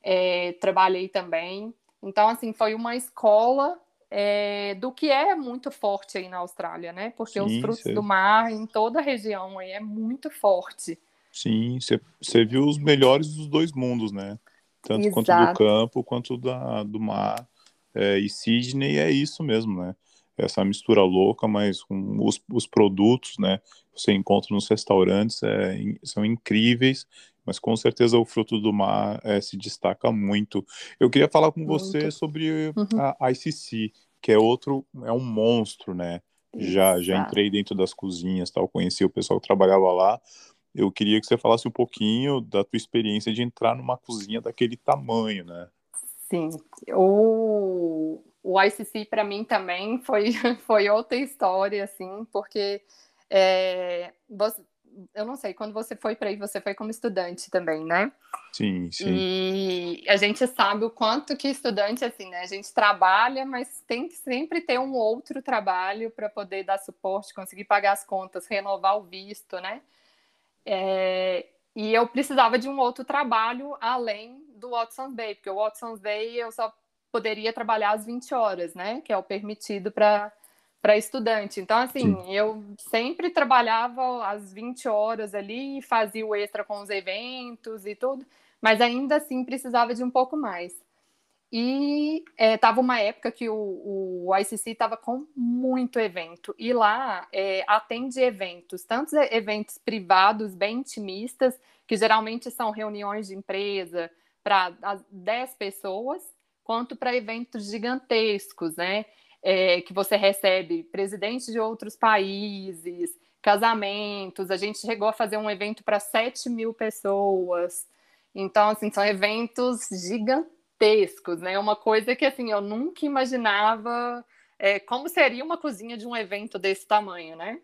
É, trabalhei também. Então, assim, foi uma escola é, do que é muito forte aí na Austrália, né? Porque Sim, os frutos cê... do mar em toda a região aí é muito forte. Sim, você viu os melhores dos dois mundos, né? Tanto Exato. quanto do campo quanto da, do mar. É, e Sydney é isso mesmo, né? Essa mistura louca, mas com os, os produtos, né? Que você encontra nos restaurantes é, são incríveis, mas com certeza o fruto do mar é, se destaca muito. Eu queria falar com muito. você sobre uhum. a ICC, que é outro, é um monstro, né? Já, já entrei dentro das cozinhas, tal, conheci o pessoal que trabalhava lá. Eu queria que você falasse um pouquinho da tua experiência de entrar numa cozinha daquele tamanho, né? Sim, o, o ICC para mim também foi, <laughs> foi outra história, assim, porque é, você, eu não sei, quando você foi para aí, você foi como estudante também, né? Sim, sim. E a gente sabe o quanto que estudante, assim, né? A gente trabalha, mas tem que sempre ter um outro trabalho para poder dar suporte, conseguir pagar as contas, renovar o visto, né? É, e eu precisava de um outro trabalho além do Watson's Bay, porque o Watson's Bay eu só poderia trabalhar às 20 horas, né? Que é o permitido para para estudante. Então, assim, Sim. eu sempre trabalhava às 20 horas ali, fazia o extra com os eventos e tudo, mas ainda assim precisava de um pouco mais. E estava é, uma época que o, o ICC estava com muito evento, e lá é, atende eventos, tantos eventos privados bem intimistas, que geralmente são reuniões de empresa para 10 pessoas, quanto para eventos gigantescos, né? é, que você recebe presidentes de outros países, casamentos. A gente chegou a fazer um evento para 7 mil pessoas. Então, assim, são eventos gigantescos, né? Uma coisa que, assim, eu nunca imaginava é, como seria uma cozinha de um evento desse tamanho, né?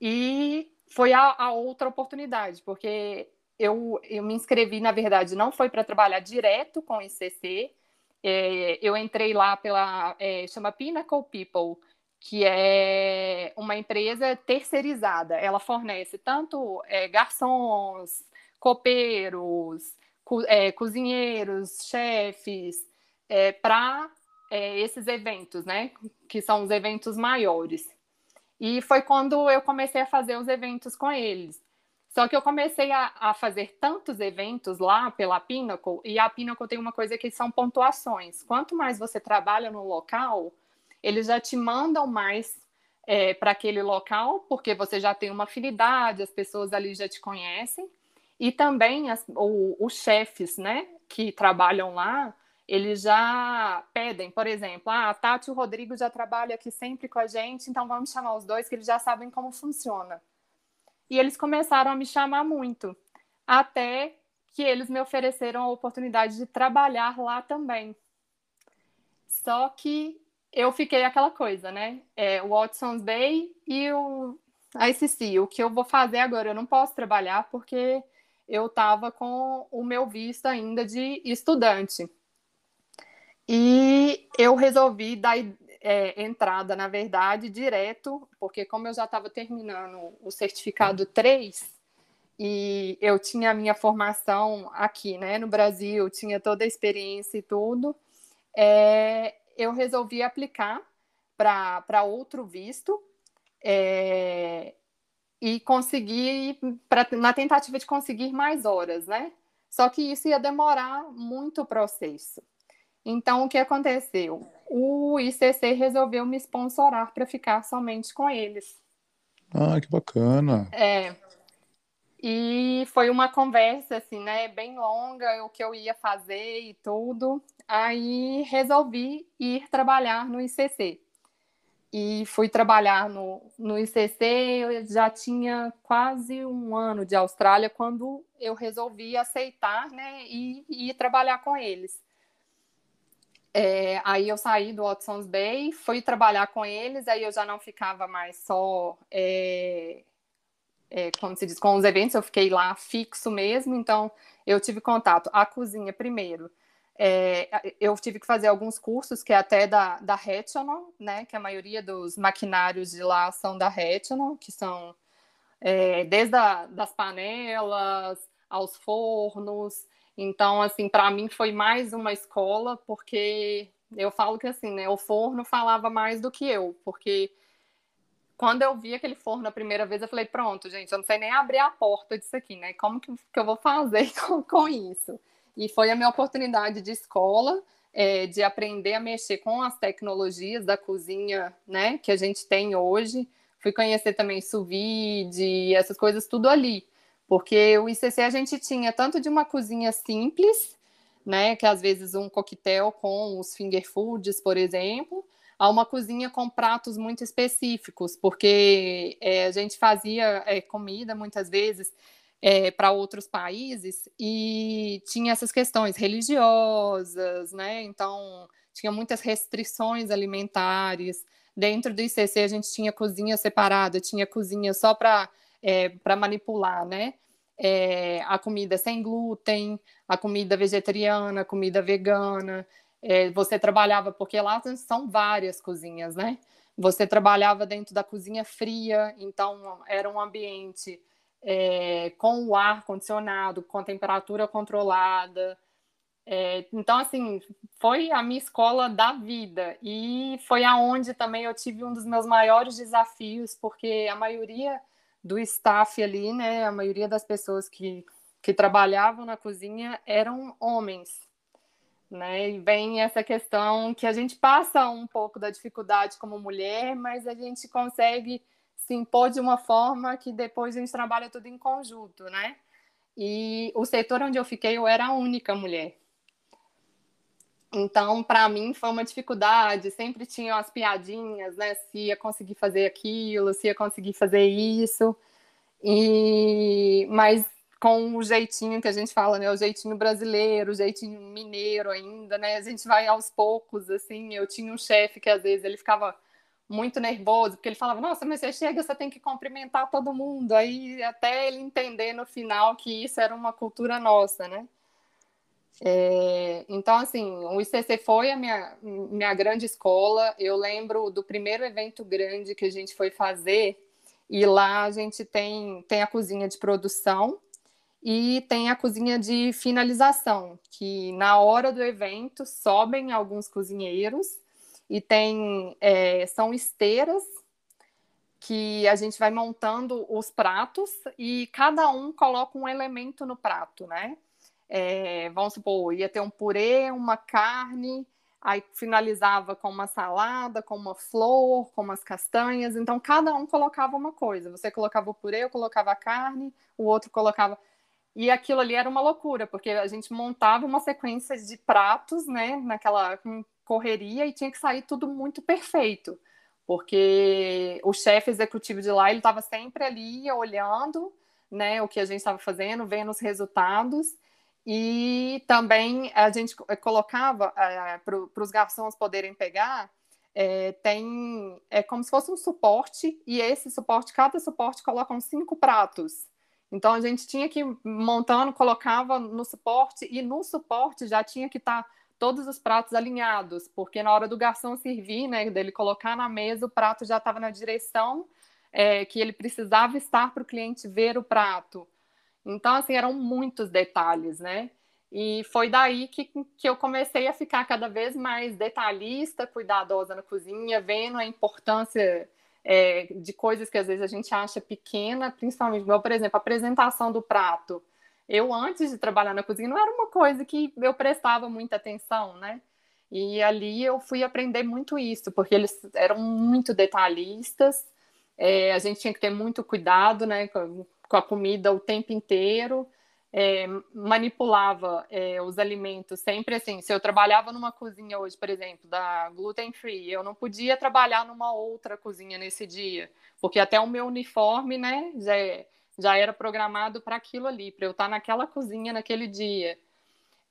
E foi a, a outra oportunidade, porque eu, eu me inscrevi, na verdade, não foi para trabalhar direto com o ICC, é, eu entrei lá pela é, chama Pinnacle People, que é uma empresa terceirizada. Ela fornece tanto é, garçons, copeiros, co é, cozinheiros, chefes é, para é, esses eventos, né? Que são os eventos maiores. E foi quando eu comecei a fazer os eventos com eles. Só que eu comecei a, a, fazer tantos eventos lá pela Pinnacle, e a Pinnacle tem uma coisa que são pontuações. Quanto mais você trabalha no local, eles já te mandam mais é, para aquele local, porque você já tem uma afinidade, as pessoas ali já te conhecem. E também as, o, os chefes, né, que trabalham lá, eles já pedem, por exemplo, ah, a Tati e o Rodrigo já trabalham aqui sempre com a gente, então vamos chamar os dois, que eles já sabem como funciona. E eles começaram a me chamar muito, até que eles me ofereceram a oportunidade de trabalhar lá também. Só que eu fiquei aquela coisa, né? É, o Watson's Bay e o ICC. O que eu vou fazer agora? Eu não posso trabalhar porque eu estava com o meu visto ainda de estudante. E eu resolvi dar é, entrada, na verdade, direto, porque como eu já estava terminando o certificado 3, e eu tinha a minha formação aqui, né, no Brasil, tinha toda a experiência e tudo, é, eu resolvi aplicar para outro visto é, e conseguir, pra, na tentativa de conseguir mais horas, né? Só que isso ia demorar muito o processo. Então, o que aconteceu? O ICC resolveu me sponsorar para ficar somente com eles. Ah, que bacana. É. E foi uma conversa, assim, né, bem longa, o que eu ia fazer e tudo. Aí resolvi ir trabalhar no ICC. E fui trabalhar no, no ICC, eu já tinha quase um ano de Austrália quando eu resolvi aceitar, né, e, e ir trabalhar com eles. É, aí eu saí do Watson's Bay, fui trabalhar com eles, aí eu já não ficava mais só, é, é, como se diz, com os eventos, eu fiquei lá fixo mesmo, então eu tive contato. A cozinha, primeiro, é, eu tive que fazer alguns cursos, que é até da, da Retinol, né, que a maioria dos maquinários de lá são da Retinol, que são é, desde a, das panelas aos fornos, então, assim, para mim foi mais uma escola, porque eu falo que assim, né, o forno falava mais do que eu, porque quando eu vi aquele forno a primeira vez, eu falei, pronto, gente, eu não sei nem abrir a porta disso aqui, né? Como que, que eu vou fazer <laughs> com, com isso? E foi a minha oportunidade de escola. é, de aprender a mexer com as tecnologias da cozinha, né, que a gente tem hoje. Fui conhecer também sous essas coisas tudo ali. Porque o ICC a gente tinha tanto de uma cozinha simples, né, que às vezes um coquetel com os finger foods, por exemplo, a uma cozinha com pratos muito específicos, porque é, a gente fazia é, comida muitas vezes é, para outros países e tinha essas questões religiosas, né? Então tinha muitas restrições alimentares. Dentro do ICC a gente tinha cozinha separada, tinha cozinha só para é, para manipular, né? É, a comida sem glúten, a comida vegetariana, a comida vegana. É, você trabalhava, porque lá são várias cozinhas, né? Você trabalhava dentro da cozinha fria, então era um ambiente é, com o ar condicionado, com temperatura controlada. É, então, assim, foi a minha escola da vida e foi aonde também eu tive um dos meus maiores desafios, porque a maioria do staff ali, né, a maioria das pessoas que, que trabalhavam na cozinha eram homens, né, e vem essa questão que a gente passa um pouco da dificuldade como mulher, mas a gente consegue se impor de uma forma que depois a gente trabalha tudo em conjunto, né? E o setor onde eu fiquei, eu era a única mulher. Então, para mim, foi uma dificuldade. Sempre tinha as piadinhas, né? Se ia conseguir fazer aquilo, se ia conseguir fazer isso. E mas com o jeitinho que a gente fala, né? O jeitinho brasileiro, o jeitinho mineiro ainda, né? A gente vai aos poucos, assim. Eu tinha um chefe que às vezes ele ficava muito nervoso, porque ele falava, nossa, mas você chega, você tem que cumprimentar todo mundo. Aí até ele entender no final que isso era uma cultura nossa, né? É, então, assim, o ICC foi a minha, minha grande escola. Eu lembro do primeiro evento grande que a gente foi fazer, e lá a gente tem, tem a cozinha de produção e tem a cozinha de finalização, que na hora do evento sobem alguns cozinheiros e tem é, são esteiras que a gente vai montando os pratos e cada um coloca um elemento no prato, né? É, vamos supor, ia ter um purê, uma carne, aí finalizava com uma salada, com uma flor, com umas castanhas. Então cada um colocava uma coisa. Você colocava o purê, eu colocava a carne, o outro colocava. E aquilo ali era uma loucura, porque a gente montava uma sequência de pratos, né, naquela correria e tinha que sair tudo muito perfeito, porque o chefe executivo de lá ele estava sempre ali olhando, né, o que a gente estava fazendo, vendo os resultados e também a gente colocava é, para os garçons poderem pegar é, tem é como se fosse um suporte e esse suporte cada suporte coloca uns cinco pratos então a gente tinha que montando colocava no suporte e no suporte já tinha que estar tá todos os pratos alinhados, porque na hora do garçom servir, né, dele colocar na mesa, o prato já estava na direção é, que ele precisava estar para o cliente ver o prato. Então, assim, eram muitos detalhes, né? E foi daí que, que eu comecei a ficar cada vez mais detalhista, cuidadosa na cozinha, vendo a importância é, de coisas que às vezes a gente acha pequena, principalmente, por exemplo, a apresentação do prato eu antes de trabalhar na cozinha não era uma coisa que eu prestava muita atenção, né? E ali eu fui aprender muito isso, porque eles eram muito detalhistas, é, a gente tinha que ter muito cuidado, né, com, com a comida o tempo inteiro, é, manipulava é, os alimentos sempre assim. Se eu trabalhava numa cozinha hoje, por exemplo, da gluten free, eu não podia trabalhar numa outra cozinha nesse dia, porque até o meu uniforme, né, já é já era programado para aquilo ali, para eu estar naquela cozinha naquele dia.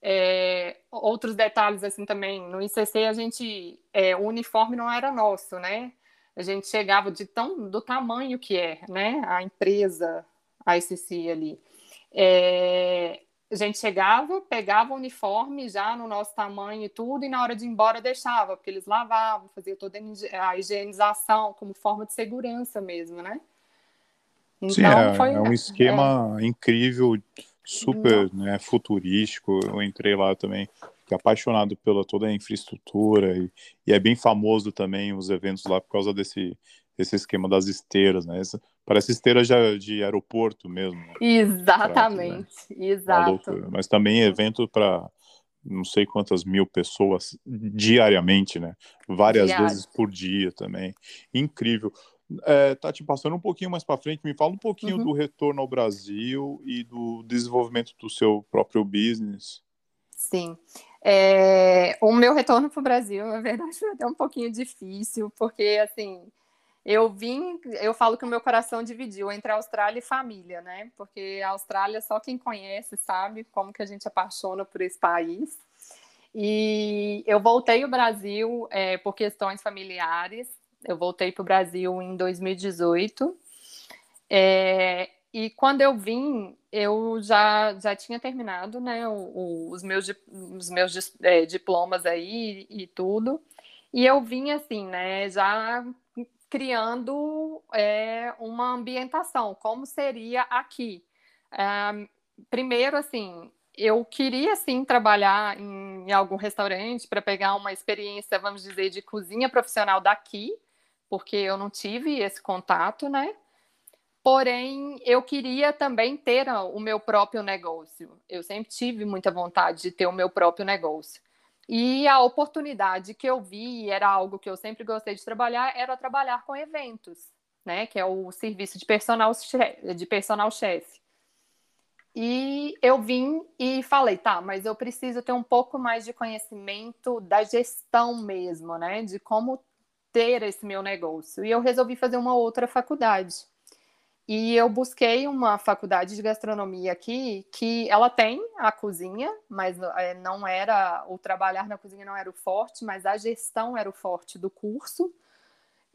É, outros detalhes assim também, no ICC a gente, é, o uniforme não era nosso, né? A gente chegava de tão do tamanho que é, né? A empresa, a ICC ali. É, a gente chegava, pegava o uniforme já no nosso tamanho e tudo, e na hora de ir embora deixava, porque eles lavavam, faziam toda a higienização como forma de segurança mesmo, né? Então, Sim, é, foi, é um esquema é... incrível, super né, futurístico. Eu entrei lá também, fiquei apaixonado pela toda a infraestrutura e, e, é bem famoso também os eventos lá por causa desse, desse esquema das esteiras, né? Essa, parece esteira de, de aeroporto mesmo. Né? Exatamente, né? exato. Mas também evento para não sei quantas mil pessoas diariamente, né? Várias Diário. vezes por dia também. Incrível. É, tá te passando um pouquinho mais para frente, me fala um pouquinho uhum. do retorno ao Brasil e do desenvolvimento do seu próprio business. Sim. É, o meu retorno para o Brasil, na verdade, foi até um pouquinho difícil, porque assim eu vim, eu falo que o meu coração dividiu entre Austrália e família, né? Porque a Austrália só quem conhece sabe como que a gente apaixona por esse país. E eu voltei ao Brasil é, por questões familiares. Eu voltei para o Brasil em 2018. É, e quando eu vim, eu já, já tinha terminado né, o, o, os meus, os meus é, diplomas aí e tudo. E eu vim assim, né, já criando é, uma ambientação, como seria aqui. É, primeiro, assim, eu queria sim trabalhar em, em algum restaurante para pegar uma experiência, vamos dizer, de cozinha profissional daqui, porque eu não tive esse contato, né? Porém, eu queria também ter o meu próprio negócio. Eu sempre tive muita vontade de ter o meu próprio negócio. E a oportunidade que eu vi, era algo que eu sempre gostei de trabalhar, era trabalhar com eventos, né? Que é o serviço de personal chef, de personal chef. E eu vim e falei, tá, mas eu preciso ter um pouco mais de conhecimento da gestão mesmo, né? De como ter esse meu negócio. E eu resolvi fazer uma outra faculdade. E eu busquei uma faculdade de gastronomia aqui que ela tem a cozinha, mas é, não era o trabalhar na cozinha não era o forte, mas a gestão era o forte do curso.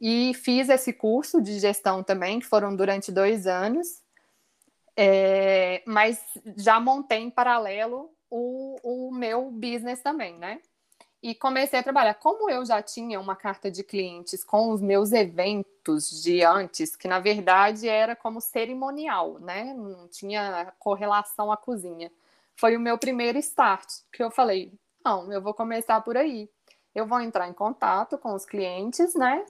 E fiz esse curso de gestão também, que foram durante dois anos. É, mas já montei em paralelo o, o meu business também, né? E comecei a trabalhar. Como eu já tinha uma carta de clientes com os meus eventos de antes, que na verdade era como cerimonial, né? Não tinha correlação à cozinha. Foi o meu primeiro start, que eu falei: não, eu vou começar por aí. Eu vou entrar em contato com os clientes, né?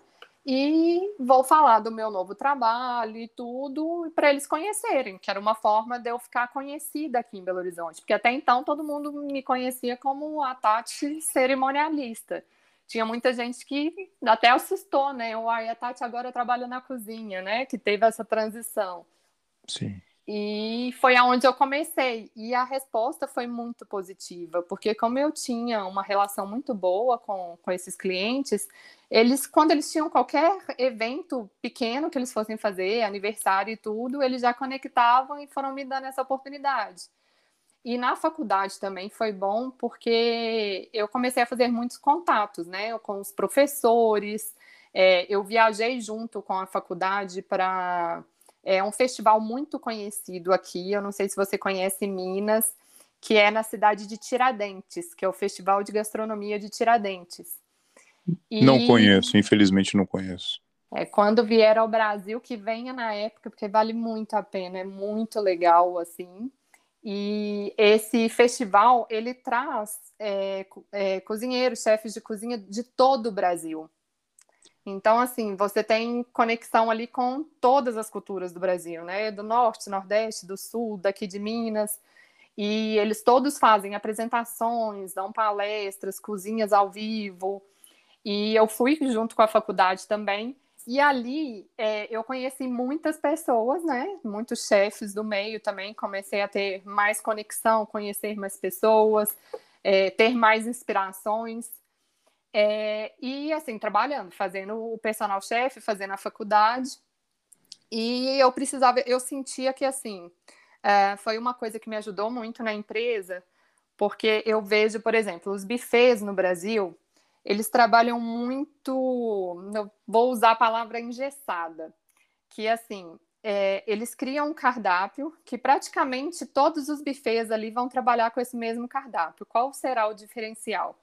E vou falar do meu novo trabalho e tudo para eles conhecerem, que era uma forma de eu ficar conhecida aqui em Belo Horizonte, porque até então todo mundo me conhecia como a Tati cerimonialista. Tinha muita gente que até assustou, né? Uai, a Tati agora trabalha na cozinha, né? Que teve essa transição. Sim. E foi aonde eu comecei. E a resposta foi muito positiva, porque como eu tinha uma relação muito boa com, com esses clientes, eles, quando eles tinham qualquer evento pequeno que eles fossem fazer, aniversário e tudo, eles já conectavam e foram me dando essa oportunidade. E na faculdade também foi bom, porque eu comecei a fazer muitos contatos, né, com os professores. É, eu viajei junto com a faculdade para é um festival muito conhecido aqui. Eu não sei se você conhece Minas, que é na cidade de Tiradentes, que é o Festival de Gastronomia de Tiradentes. E... Não conheço, infelizmente não conheço. É, quando vier ao Brasil, que venha na época, porque vale muito a pena, é muito legal, assim. E esse festival, ele traz é, é, cozinheiros, chefes de cozinha de todo o Brasil. Então, assim, você tem conexão ali com todas as culturas do Brasil, né? Do norte, nordeste, do sul, daqui de Minas. E eles todos fazem apresentações, dão palestras, cozinhas ao vivo. E eu fui junto com a faculdade também. E ali é, eu conheci muitas pessoas, né? Muitos chefes do meio também. Comecei a ter mais conexão, conhecer mais pessoas, é, ter mais inspirações. É, e assim, trabalhando, fazendo o personal chefe, fazendo a faculdade. E eu precisava, eu sentia que assim, é, foi uma coisa que me ajudou muito na empresa, porque eu vejo, por exemplo, os bufês no Brasil, eles trabalham muito, vou usar a palavra engessada, que assim, é, eles criam um cardápio que praticamente todos os bufês ali vão trabalhar com esse mesmo cardápio. Qual será o diferencial?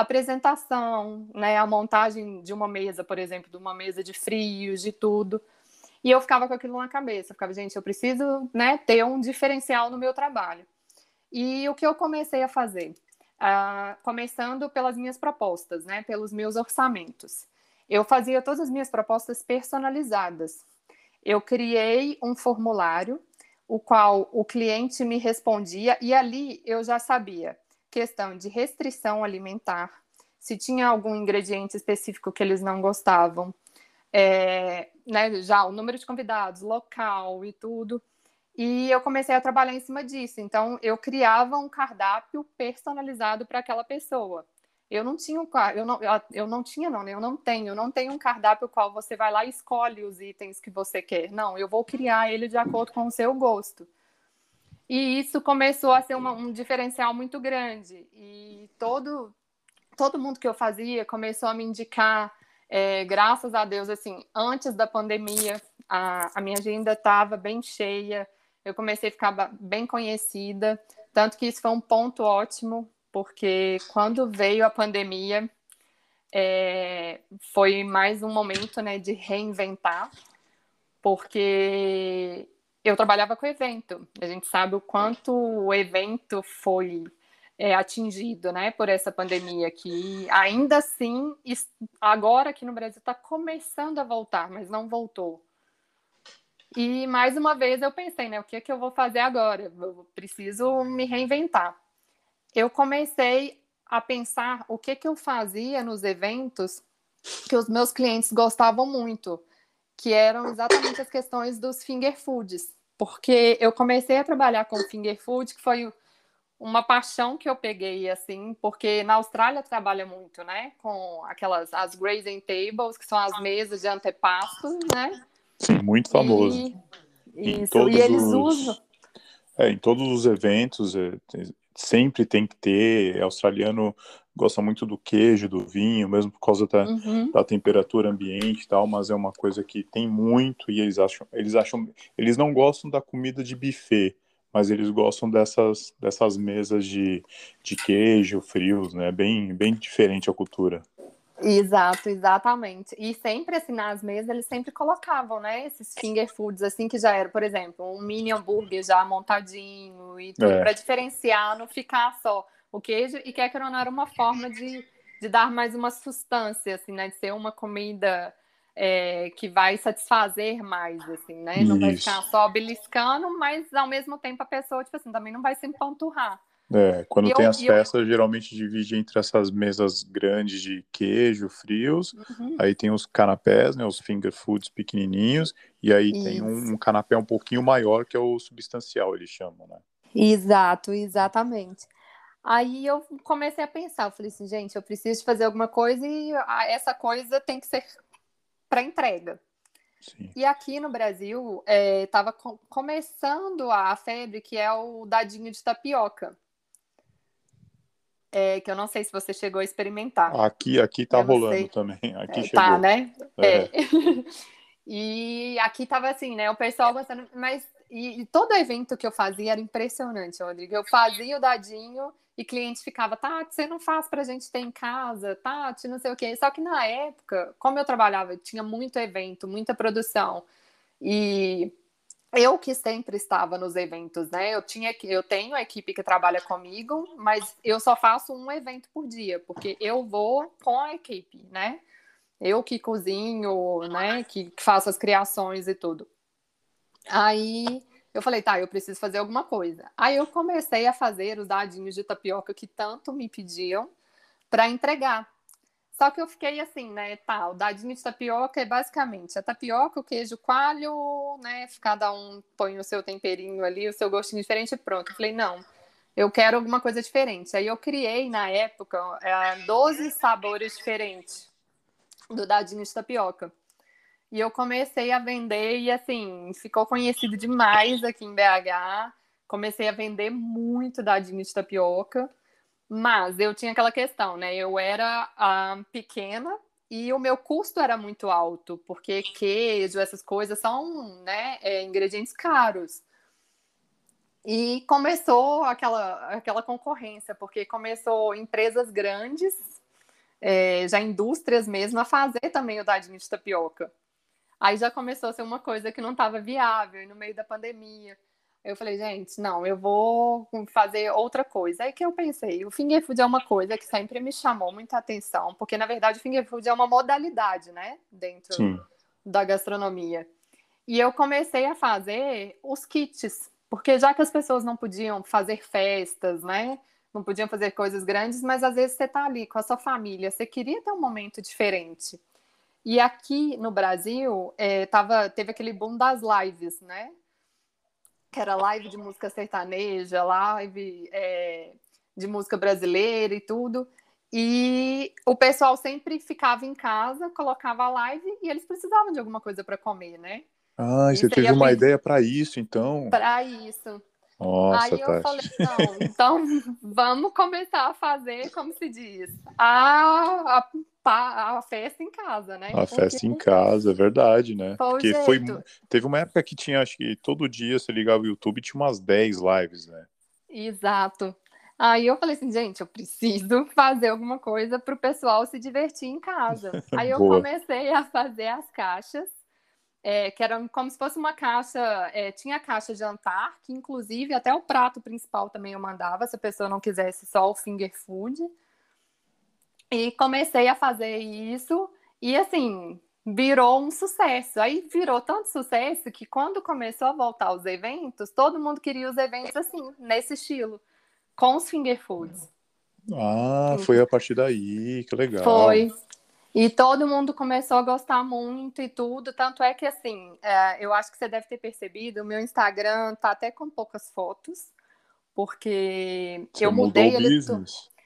Apresentação, né, a montagem de uma mesa, por exemplo, de uma mesa de frios, de tudo. E eu ficava com aquilo na cabeça, eu ficava, gente, eu preciso, né, ter um diferencial no meu trabalho. E o que eu comecei a fazer? Uh, começando pelas minhas propostas, né, pelos meus orçamentos. Eu fazia todas as minhas propostas personalizadas. Eu criei um formulário, o qual o cliente me respondia, e ali eu já sabia questão de restrição alimentar, se tinha algum ingrediente específico que eles não gostavam, é, né, já o número de convidados, local e tudo. E eu comecei a trabalhar em cima disso. Então, eu criava um cardápio personalizado para aquela pessoa. Eu não tinha eu não, eu não tinha, não, né? Eu não tenho, eu não tenho um cardápio qual você vai lá e escolhe os itens que você quer. Não, eu vou criar ele de acordo com o seu gosto. E isso começou a ser uma, um diferencial muito grande. E todo, todo mundo que eu fazia começou a me indicar, é, graças a Deus, assim, antes da pandemia, a, a minha agenda estava bem cheia, eu comecei a ficar bem conhecida, tanto que isso foi um ponto ótimo, porque quando veio a pandemia, é, foi mais um momento né, de reinventar, porque eu trabalhava com evento. A gente sabe o quanto o evento foi é, atingido né, por essa pandemia, que ainda assim, agora aqui no Brasil está começando a voltar, mas não voltou. E mais uma vez eu pensei, né, o que é que eu vou fazer agora? Eu preciso me reinventar. Eu comecei a pensar o que que eu fazia nos eventos que os meus clientes gostavam muito, que eram exatamente as questões dos finger foods porque eu comecei a trabalhar com finger food, que foi uma paixão que eu peguei, assim, porque na Austrália trabalha muito, né, com aquelas, as grazing tables, que são as mesas de antepasto, né? Sim, muito famoso. E, isso, e eles os, usam... É, em todos os eventos, é, sempre tem que ter, é australiano gosta muito do queijo, do vinho, mesmo por causa da, uhum. da temperatura ambiente e tal, mas é uma coisa que tem muito e eles acham, eles acham, eles não gostam da comida de buffet, mas eles gostam dessas, dessas mesas de, de queijo, frios, né? Bem, bem diferente a cultura. Exato, exatamente. E sempre assim nas mesas eles sempre colocavam, né, esses finger foods assim que já era, por exemplo, um mini hambúrguer já montadinho e tudo é. para diferenciar, não ficar só o queijo e quer era uma forma de, de dar mais uma substância, assim, né? De ser uma comida é, que vai satisfazer mais, assim, né? Não vai ficar só beliscando, mas ao mesmo tempo a pessoa, tipo assim, também não vai se empanturrar. É, quando e tem eu, as festas, eu... geralmente divide entre essas mesas grandes de queijo, frios, uhum. aí tem os canapés, né, os finger foods pequenininhos, e aí Isso. tem um, um, canapé um pouquinho maior, que é o substancial, eles chamam, né? Exato, exatamente. Aí eu comecei a pensar, eu falei assim, gente, eu preciso fazer alguma coisa e essa coisa tem que ser para entrega. Sim. E aqui no Brasil estava é, começando a febre que é o dadinho de tapioca. É, que eu não sei se você chegou a experimentar. Aqui, aqui tá rolando sei. também. Aqui é, chegou. Tá, né? É. é. <laughs> e aqui tava assim, né? O pessoal gostando, mas e, e, todo evento que eu fazia era impressionante, Rodrigo. Eu fazia o dadinho e cliente ficava, Tati, você não faz pra gente ter em casa, Tati, não sei o quê. Só que na época, como eu trabalhava, tinha muito evento, muita produção. E eu que sempre estava nos eventos, né? Eu tinha eu tenho a equipe que trabalha comigo, mas eu só faço um evento por dia, porque eu vou com a equipe, né? Eu que cozinho, né? Que faço as criações e tudo. Aí eu falei, tá, eu preciso fazer alguma coisa. Aí eu comecei a fazer os dadinhos de tapioca que tanto me pediam para entregar. Só que eu fiquei assim, né, tá, o dadinho de tapioca é basicamente a tapioca, o queijo coalho, né, cada um põe o seu temperinho ali, o seu gostinho diferente e pronto. Eu falei, não, eu quero alguma coisa diferente. Aí eu criei, na época, 12 é, sabores diferentes do dadinho de tapioca. E eu comecei a vender e assim, ficou conhecido demais aqui em BH. Comecei a vender muito dadinho de tapioca, mas eu tinha aquela questão, né? Eu era pequena e o meu custo era muito alto, porque queijo, essas coisas são né, é, ingredientes caros. E começou aquela, aquela concorrência, porque começou empresas grandes, é, já indústrias mesmo, a fazer também o dadinho de tapioca. Aí já começou a ser uma coisa que não estava viável, e no meio da pandemia. Eu falei, gente, não, eu vou fazer outra coisa. Aí que eu pensei, o finger food é uma coisa que sempre me chamou muita atenção, porque na verdade o finger food é uma modalidade, né, dentro Sim. da gastronomia. E eu comecei a fazer os kits, porque já que as pessoas não podiam fazer festas, né, não podiam fazer coisas grandes, mas às vezes você está ali com a sua família, você queria ter um momento diferente. E aqui no Brasil, é, tava, teve aquele boom das lives, né? Que era live de música sertaneja, live é, de música brasileira e tudo. E o pessoal sempre ficava em casa, colocava a live e eles precisavam de alguma coisa para comer, né? Ah, e você teve uma ideia para isso, então? Para isso. Nossa, Aí eu falei, não, então <laughs> vamos começar a fazer, como se diz, a, a, a festa em casa, né? A Porque... festa em casa, é verdade, né? Porque foi, teve uma época que tinha, acho que todo dia você ligava o YouTube tinha umas 10 lives, né? Exato. Aí eu falei assim, gente, eu preciso <laughs> fazer alguma coisa para o pessoal se divertir em casa. <laughs> Aí eu comecei a fazer as caixas é, que era como se fosse uma caixa, é, tinha a caixa de jantar, que inclusive até o prato principal também eu mandava, se a pessoa não quisesse só o finger food. E comecei a fazer isso, e assim, virou um sucesso. Aí virou tanto sucesso que quando começou a voltar os eventos, todo mundo queria os eventos assim, nesse estilo, com os finger foods. Ah, foi a partir daí, que legal. Foi. E todo mundo começou a gostar muito e tudo. Tanto é que, assim, é, eu acho que você deve ter percebido, o meu Instagram tá até com poucas fotos, porque você eu mudei ele.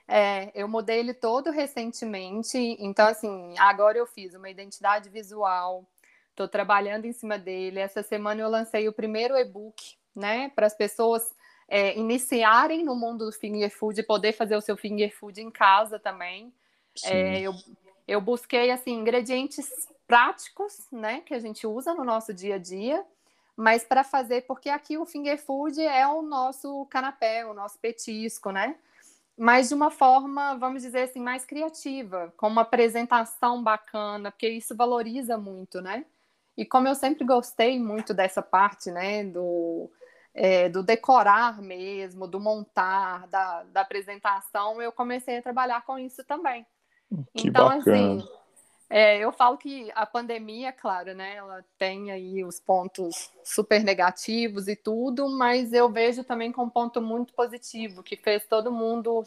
É, eu mudei ele todo recentemente. Então, assim, agora eu fiz uma identidade visual, estou trabalhando em cima dele. Essa semana eu lancei o primeiro e-book, né, para as pessoas é, iniciarem no mundo do finger food e poder fazer o seu finger food em casa também. É, eu eu busquei assim ingredientes práticos, né, que a gente usa no nosso dia a dia, mas para fazer, porque aqui o finger food é o nosso canapé, o nosso petisco, né? Mas de uma forma, vamos dizer assim, mais criativa, com uma apresentação bacana, porque isso valoriza muito, né? E como eu sempre gostei muito dessa parte, né, do, é, do decorar mesmo, do montar, da, da apresentação, eu comecei a trabalhar com isso também. Que então, bacana. assim, é, eu falo que a pandemia, claro, né, ela tem aí os pontos super negativos e tudo, mas eu vejo também com um ponto muito positivo, que fez todo mundo,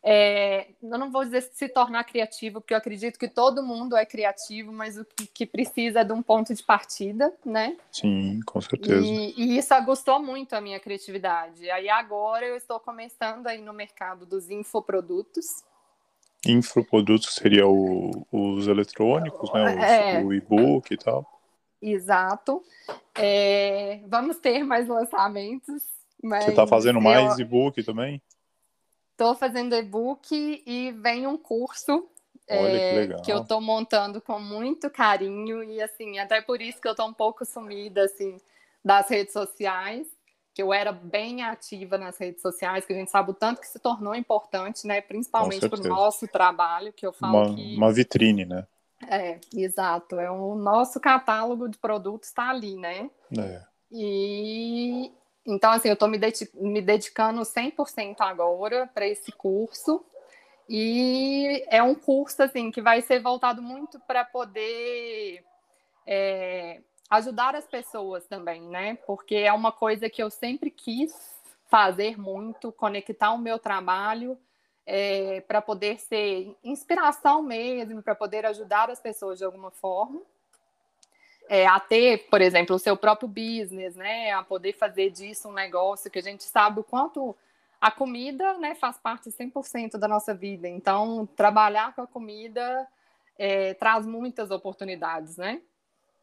é, eu não vou dizer se tornar criativo, porque eu acredito que todo mundo é criativo, mas o que, que precisa é de um ponto de partida, né? Sim, com certeza. E, e isso agustou muito a minha criatividade. Aí agora eu estou começando aí no mercado dos infoprodutos, Infoprodutos seria o, os eletrônicos, né? Os, é. O e-book e tal. Exato. É, vamos ter mais lançamentos. Você está fazendo mais e-book também? Estou fazendo e-book e vem um curso é, que, que, eu estou montando com muito carinho e assim até por isso que eu estou um pouco sumida assim das redes sociais que eu era bem ativa nas redes sociais, que a gente sabe o tanto que se tornou importante, né? Principalmente para o nosso trabalho, que eu falo uma, que... Uma vitrine, né? É, exato. É o nosso catálogo de produtos está ali, né? É. E então, assim, eu estou me, dedic... me dedicando 100% agora para esse curso. E é um curso, assim, que vai ser voltado muito para poder é, ajudar as pessoas também, né? Porque é uma coisa que eu sempre quis fazer muito, conectar o meu trabalho é, para poder ser inspiração mesmo, para poder ajudar as pessoas de alguma forma. É, a ter, por exemplo, o seu próprio business, né? A poder fazer disso um negócio que a gente sabe o quanto a comida né, faz parte 100% da nossa vida. Então, trabalhar com a comida é, traz muitas oportunidades, né?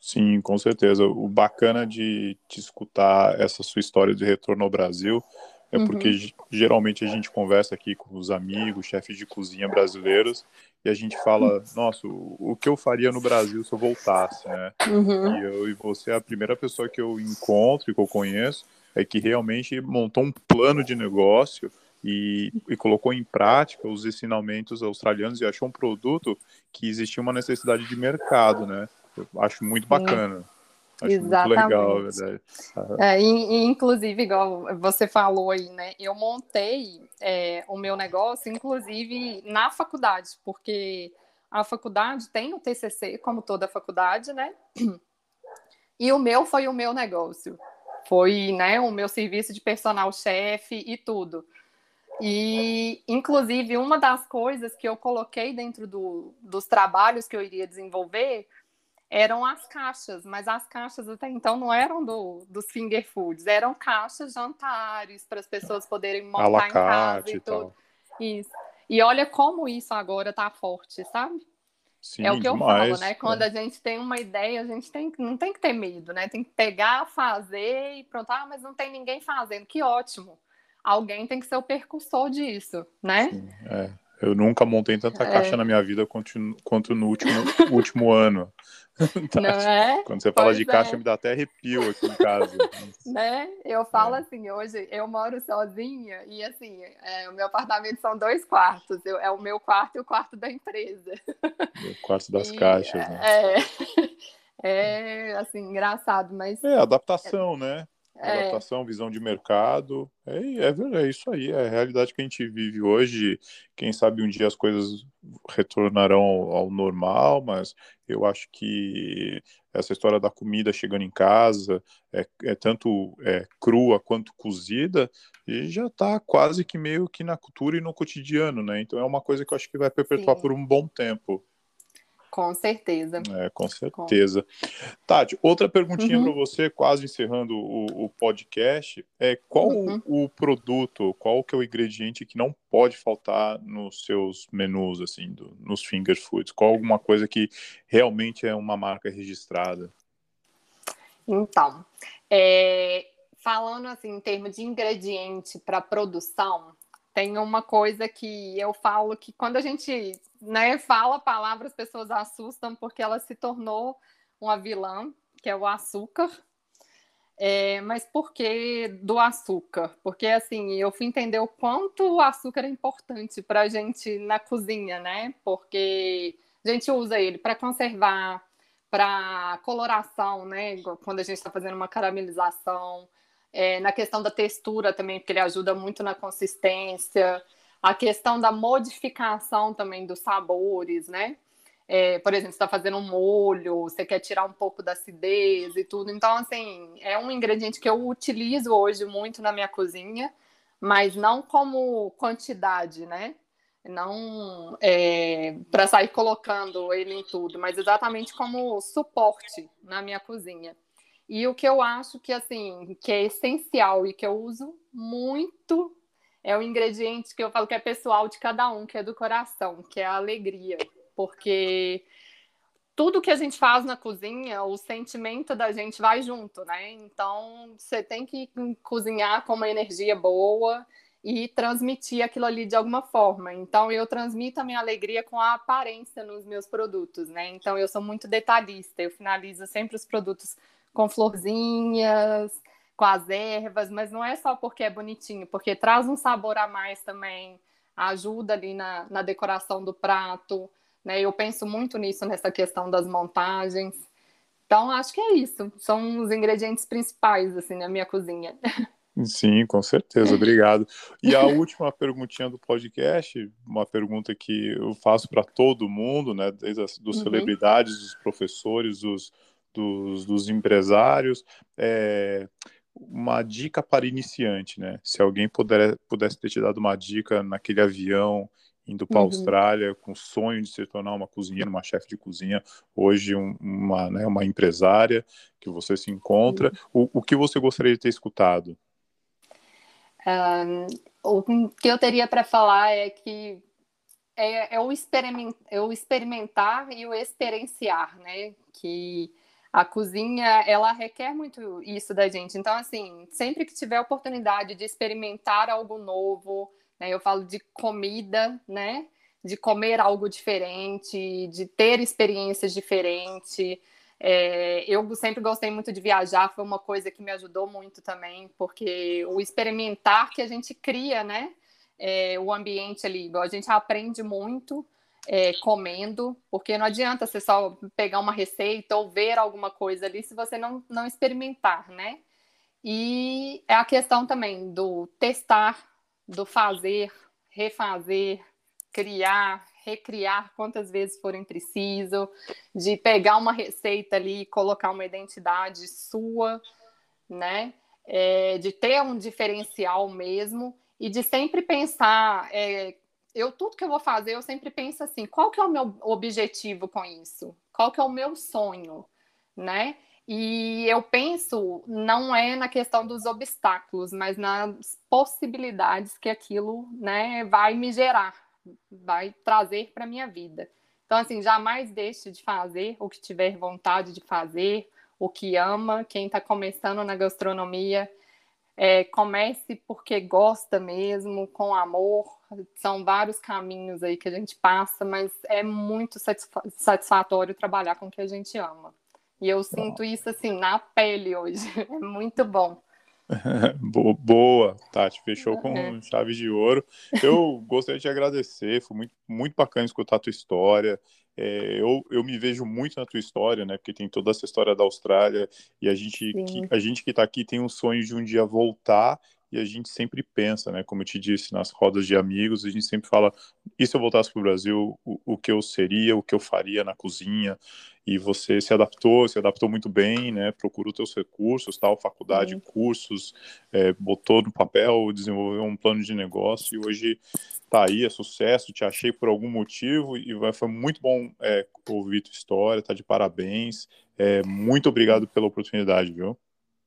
Sim, com certeza. O bacana de te escutar essa sua história de retorno ao Brasil é uhum. porque geralmente a gente conversa aqui com os amigos, chefes de cozinha brasileiros, e a gente fala, nossa, o, que eu faria no Brasil se eu voltasse, né? Uhum. E eu e você é a primeira pessoa que eu encontro e que eu conheço é que realmente montou um plano de negócio e, e, colocou em prática os ensinamentos australianos e achou um produto que existia uma necessidade de mercado, né? Eu acho muito bacana. Acho Exatamente. muito legal, verdade. É, e, inclusive, igual você falou aí, né? Eu montei é, o meu negócio, inclusive, na faculdade, porque a faculdade tem o TCC, como toda faculdade, né? E o meu foi o meu negócio. Foi, né, o meu serviço de personal chefe e tudo. E, inclusive, uma das coisas que eu coloquei dentro do, dos trabalhos que eu iria desenvolver eram as caixas, mas as caixas até então não eram do, dos finger foods, eram caixas jantares para as pessoas poderem montar em casa e, e tudo. Isso. E olha como isso agora está forte, sabe? Sim, é o que demais, eu falo, né? Quando é. a gente tem uma ideia, a gente tem, não tem que ter medo, né? Tem que pegar, fazer e pronto. Ah, mas não tem ninguém fazendo. Que ótimo. Alguém tem que ser o percussor disso, né? Sim, é. Eu nunca montei tanta caixa é. na minha vida quanto, quanto no último, último <laughs> ano. Não é? Quando você fala pois de caixa, é. me dá até arrepio aqui em casa. <laughs> né? Eu falo é. assim, hoje eu moro sozinha e assim, é, o meu apartamento são dois quartos. Eu, é o meu quarto e o quarto da empresa. O quarto <laughs> das e, caixas, né? É, é assim, engraçado, mas. É, adaptação, né? É. adaptação, visão de mercado. É, é, é, isso aí, é a realidade que a gente vive hoje. Quem sabe um dia as coisas retornarão ao, ao, normal, mas eu acho que essa história da comida chegando em casa é, é tanto é, crua quanto cozida e já está quase que meio que na cultura e no cotidiano, né? Então é uma coisa que eu acho que vai perpetuar Sim. por um bom tempo. Com certeza. É, com certeza. Com... Tati, outra perguntinha uhum. para você, quase encerrando o, o, podcast, é qual uhum. o produto, qual que é o ingrediente que não pode faltar nos seus menus, assim, do, nos finger foods? Qual alguma coisa que realmente é uma marca registrada? Então, é, falando assim em termos de ingrediente para produção, tem uma coisa que eu falo que quando a gente né, fala a palavra, as pessoas assustam porque ela se tornou uma vilã, que é o açúcar. É, mas por que do açúcar? Porque assim, eu fui entender o quanto o açúcar é importante para a gente na cozinha, né? Porque a gente usa ele para conservar, para coloração, né? Quando a gente está fazendo uma caramelização, é, na questão da textura também, porque ele ajuda muito na consistência a questão da modificação também dos sabores, né? É, por exemplo, está fazendo um molho, você quer tirar um pouco da acidez e tudo. Então, assim, é um ingrediente que eu utilizo hoje muito na minha cozinha, mas não como quantidade, né? Não é, para sair colocando ele em tudo, mas exatamente como suporte na minha cozinha. E o que eu acho que assim que é essencial e que eu uso muito é o ingrediente que eu falo que é pessoal de cada um, que é do coração, que é a alegria. Porque tudo que a gente faz na cozinha, o sentimento da gente vai junto, né? Então, você tem que cozinhar com uma energia boa e transmitir aquilo ali de alguma forma. Então, eu transmito a minha alegria com a aparência nos meus produtos, né? Então, eu sou muito detalhista, eu finalizo sempre os produtos com florzinhas, com as ervas, mas não é só porque é bonitinho, porque traz um sabor a mais também, ajuda ali na, na decoração do prato, né? Eu penso muito nisso, nessa questão das montagens. Então, acho que é isso. São os ingredientes principais, assim, na minha cozinha. Sim, com certeza, obrigado. E a <laughs> última perguntinha do podcast, uma pergunta que eu faço para todo mundo, né, desde as dos uhum. celebridades, dos professores, dos, dos, dos empresários, é, uma dica para iniciante, né? Se alguém puder, pudesse ter te dado uma dica naquele avião indo para a uhum. Austrália com o sonho de se tornar uma cozinheira, uma chefe de cozinha, hoje um, uma, né, uma empresária que você se encontra, uhum. o, o que você gostaria de ter escutado? Um, o que eu teria para falar é que é, é, o experiment, é o experimentar e o experienciar, né? Que a cozinha, ela requer muito isso da gente. Então, assim, sempre que tiver oportunidade de experimentar algo novo, né, eu falo de comida, né? De comer algo diferente, de ter experiências diferentes. É, eu sempre gostei muito de viajar, foi uma coisa que me ajudou muito também, porque o experimentar que a gente cria, né? É, o ambiente ali, a gente aprende muito é, comendo, porque não adianta você só pegar uma receita ou ver alguma coisa ali se você não, não experimentar, né? E é a questão também do testar, do fazer, refazer, criar, recriar quantas vezes forem preciso, de pegar uma receita ali e colocar uma identidade sua, né? É, de ter um diferencial mesmo e de sempre pensar, é, eu tudo que eu vou fazer, eu sempre penso assim, qual que é o meu objetivo com isso? Qual que é o meu sonho, né? E eu penso, não é na questão dos obstáculos, mas nas possibilidades que aquilo, né, vai me gerar, vai trazer para minha vida. Então, assim, jamais deixe de fazer o que tiver vontade de fazer, o que ama. Quem está começando na gastronomia, é, comece porque gosta mesmo, com amor. São vários caminhos aí que a gente passa, mas é muito satisfatório trabalhar com o que a gente ama. E eu sinto isso assim na pele hoje. <laughs> É muito bom. <laughs> Boa, Tati, fechou com é. chave de ouro. Eu gostaria de agradecer, foi muito, muito bacana escutar a tua história. É, eu, eu me vejo muito na tua história, né? Porque tem toda essa história da Austrália e a gente, que, a gente que está aqui tem um sonho de um dia voltar e a gente sempre pensa, né? Como eu te disse, nas rodas de amigos, a gente sempre fala: e se eu voltasse para o Brasil, o, que eu seria, o que eu faria na cozinha? E você se adaptou, se adaptou muito bem, né? Procurou teus recursos, tal, faculdade, cursos, é, botou no papel, desenvolveu um plano de negócio e hoje tá aí, é sucesso. Te achei por algum motivo e foi muito bom é, ouvir tua história, tá de parabéns. É, muito obrigado pela oportunidade, viu?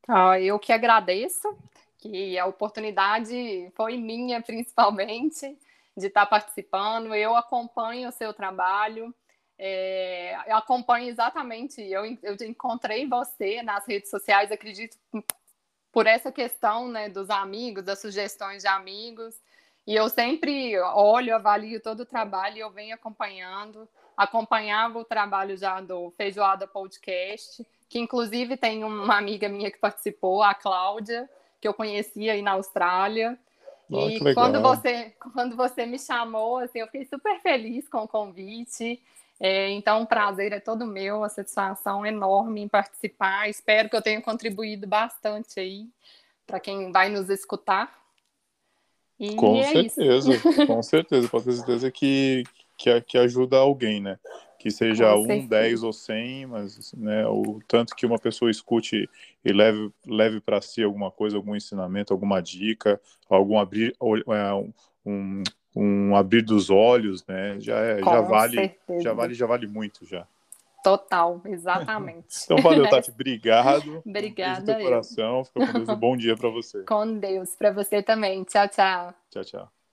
Ah, eu que agradeço que a oportunidade foi minha, <laughs> principalmente, de estar participando. Eu acompanho o seu trabalho, é, eu acompanho exatamente. Eu, eu encontrei você nas redes sociais, acredito, por essa questão né, dos amigos, das sugestões de amigos. E eu sempre olho, avalio todo o trabalho e eu venho acompanhando. Acompanhava o trabalho já do Feijoada Podcast, que inclusive tem uma amiga minha que participou, a Cláudia que eu conheci aí na Austrália. Oh, e quando você, quando você me chamou, assim, eu fiquei super feliz com o convite. É, então, o prazer é todo meu, a satisfação enorme em participar. Espero que eu tenha contribuído bastante aí para quem vai nos escutar. E com é certeza, com certeza, pode ter certeza que, que, que ajuda alguém, né? Que seja um, dez ou cem, mas né, o tanto que uma pessoa escute e leve, leve para si alguma coisa, algum ensinamento, alguma dica, algum abrir, é, um, um abrir dos olhos, né, já, é, já vale, certeza. já vale, já vale muito já. Total, exatamente. então, valeu, Tati. <laughs> Obrigado. Obrigada. Um coração. Fica com Deus. Um bom dia para você. Com Deus. Para você também. Tchau, tchau. Tchau, tchau.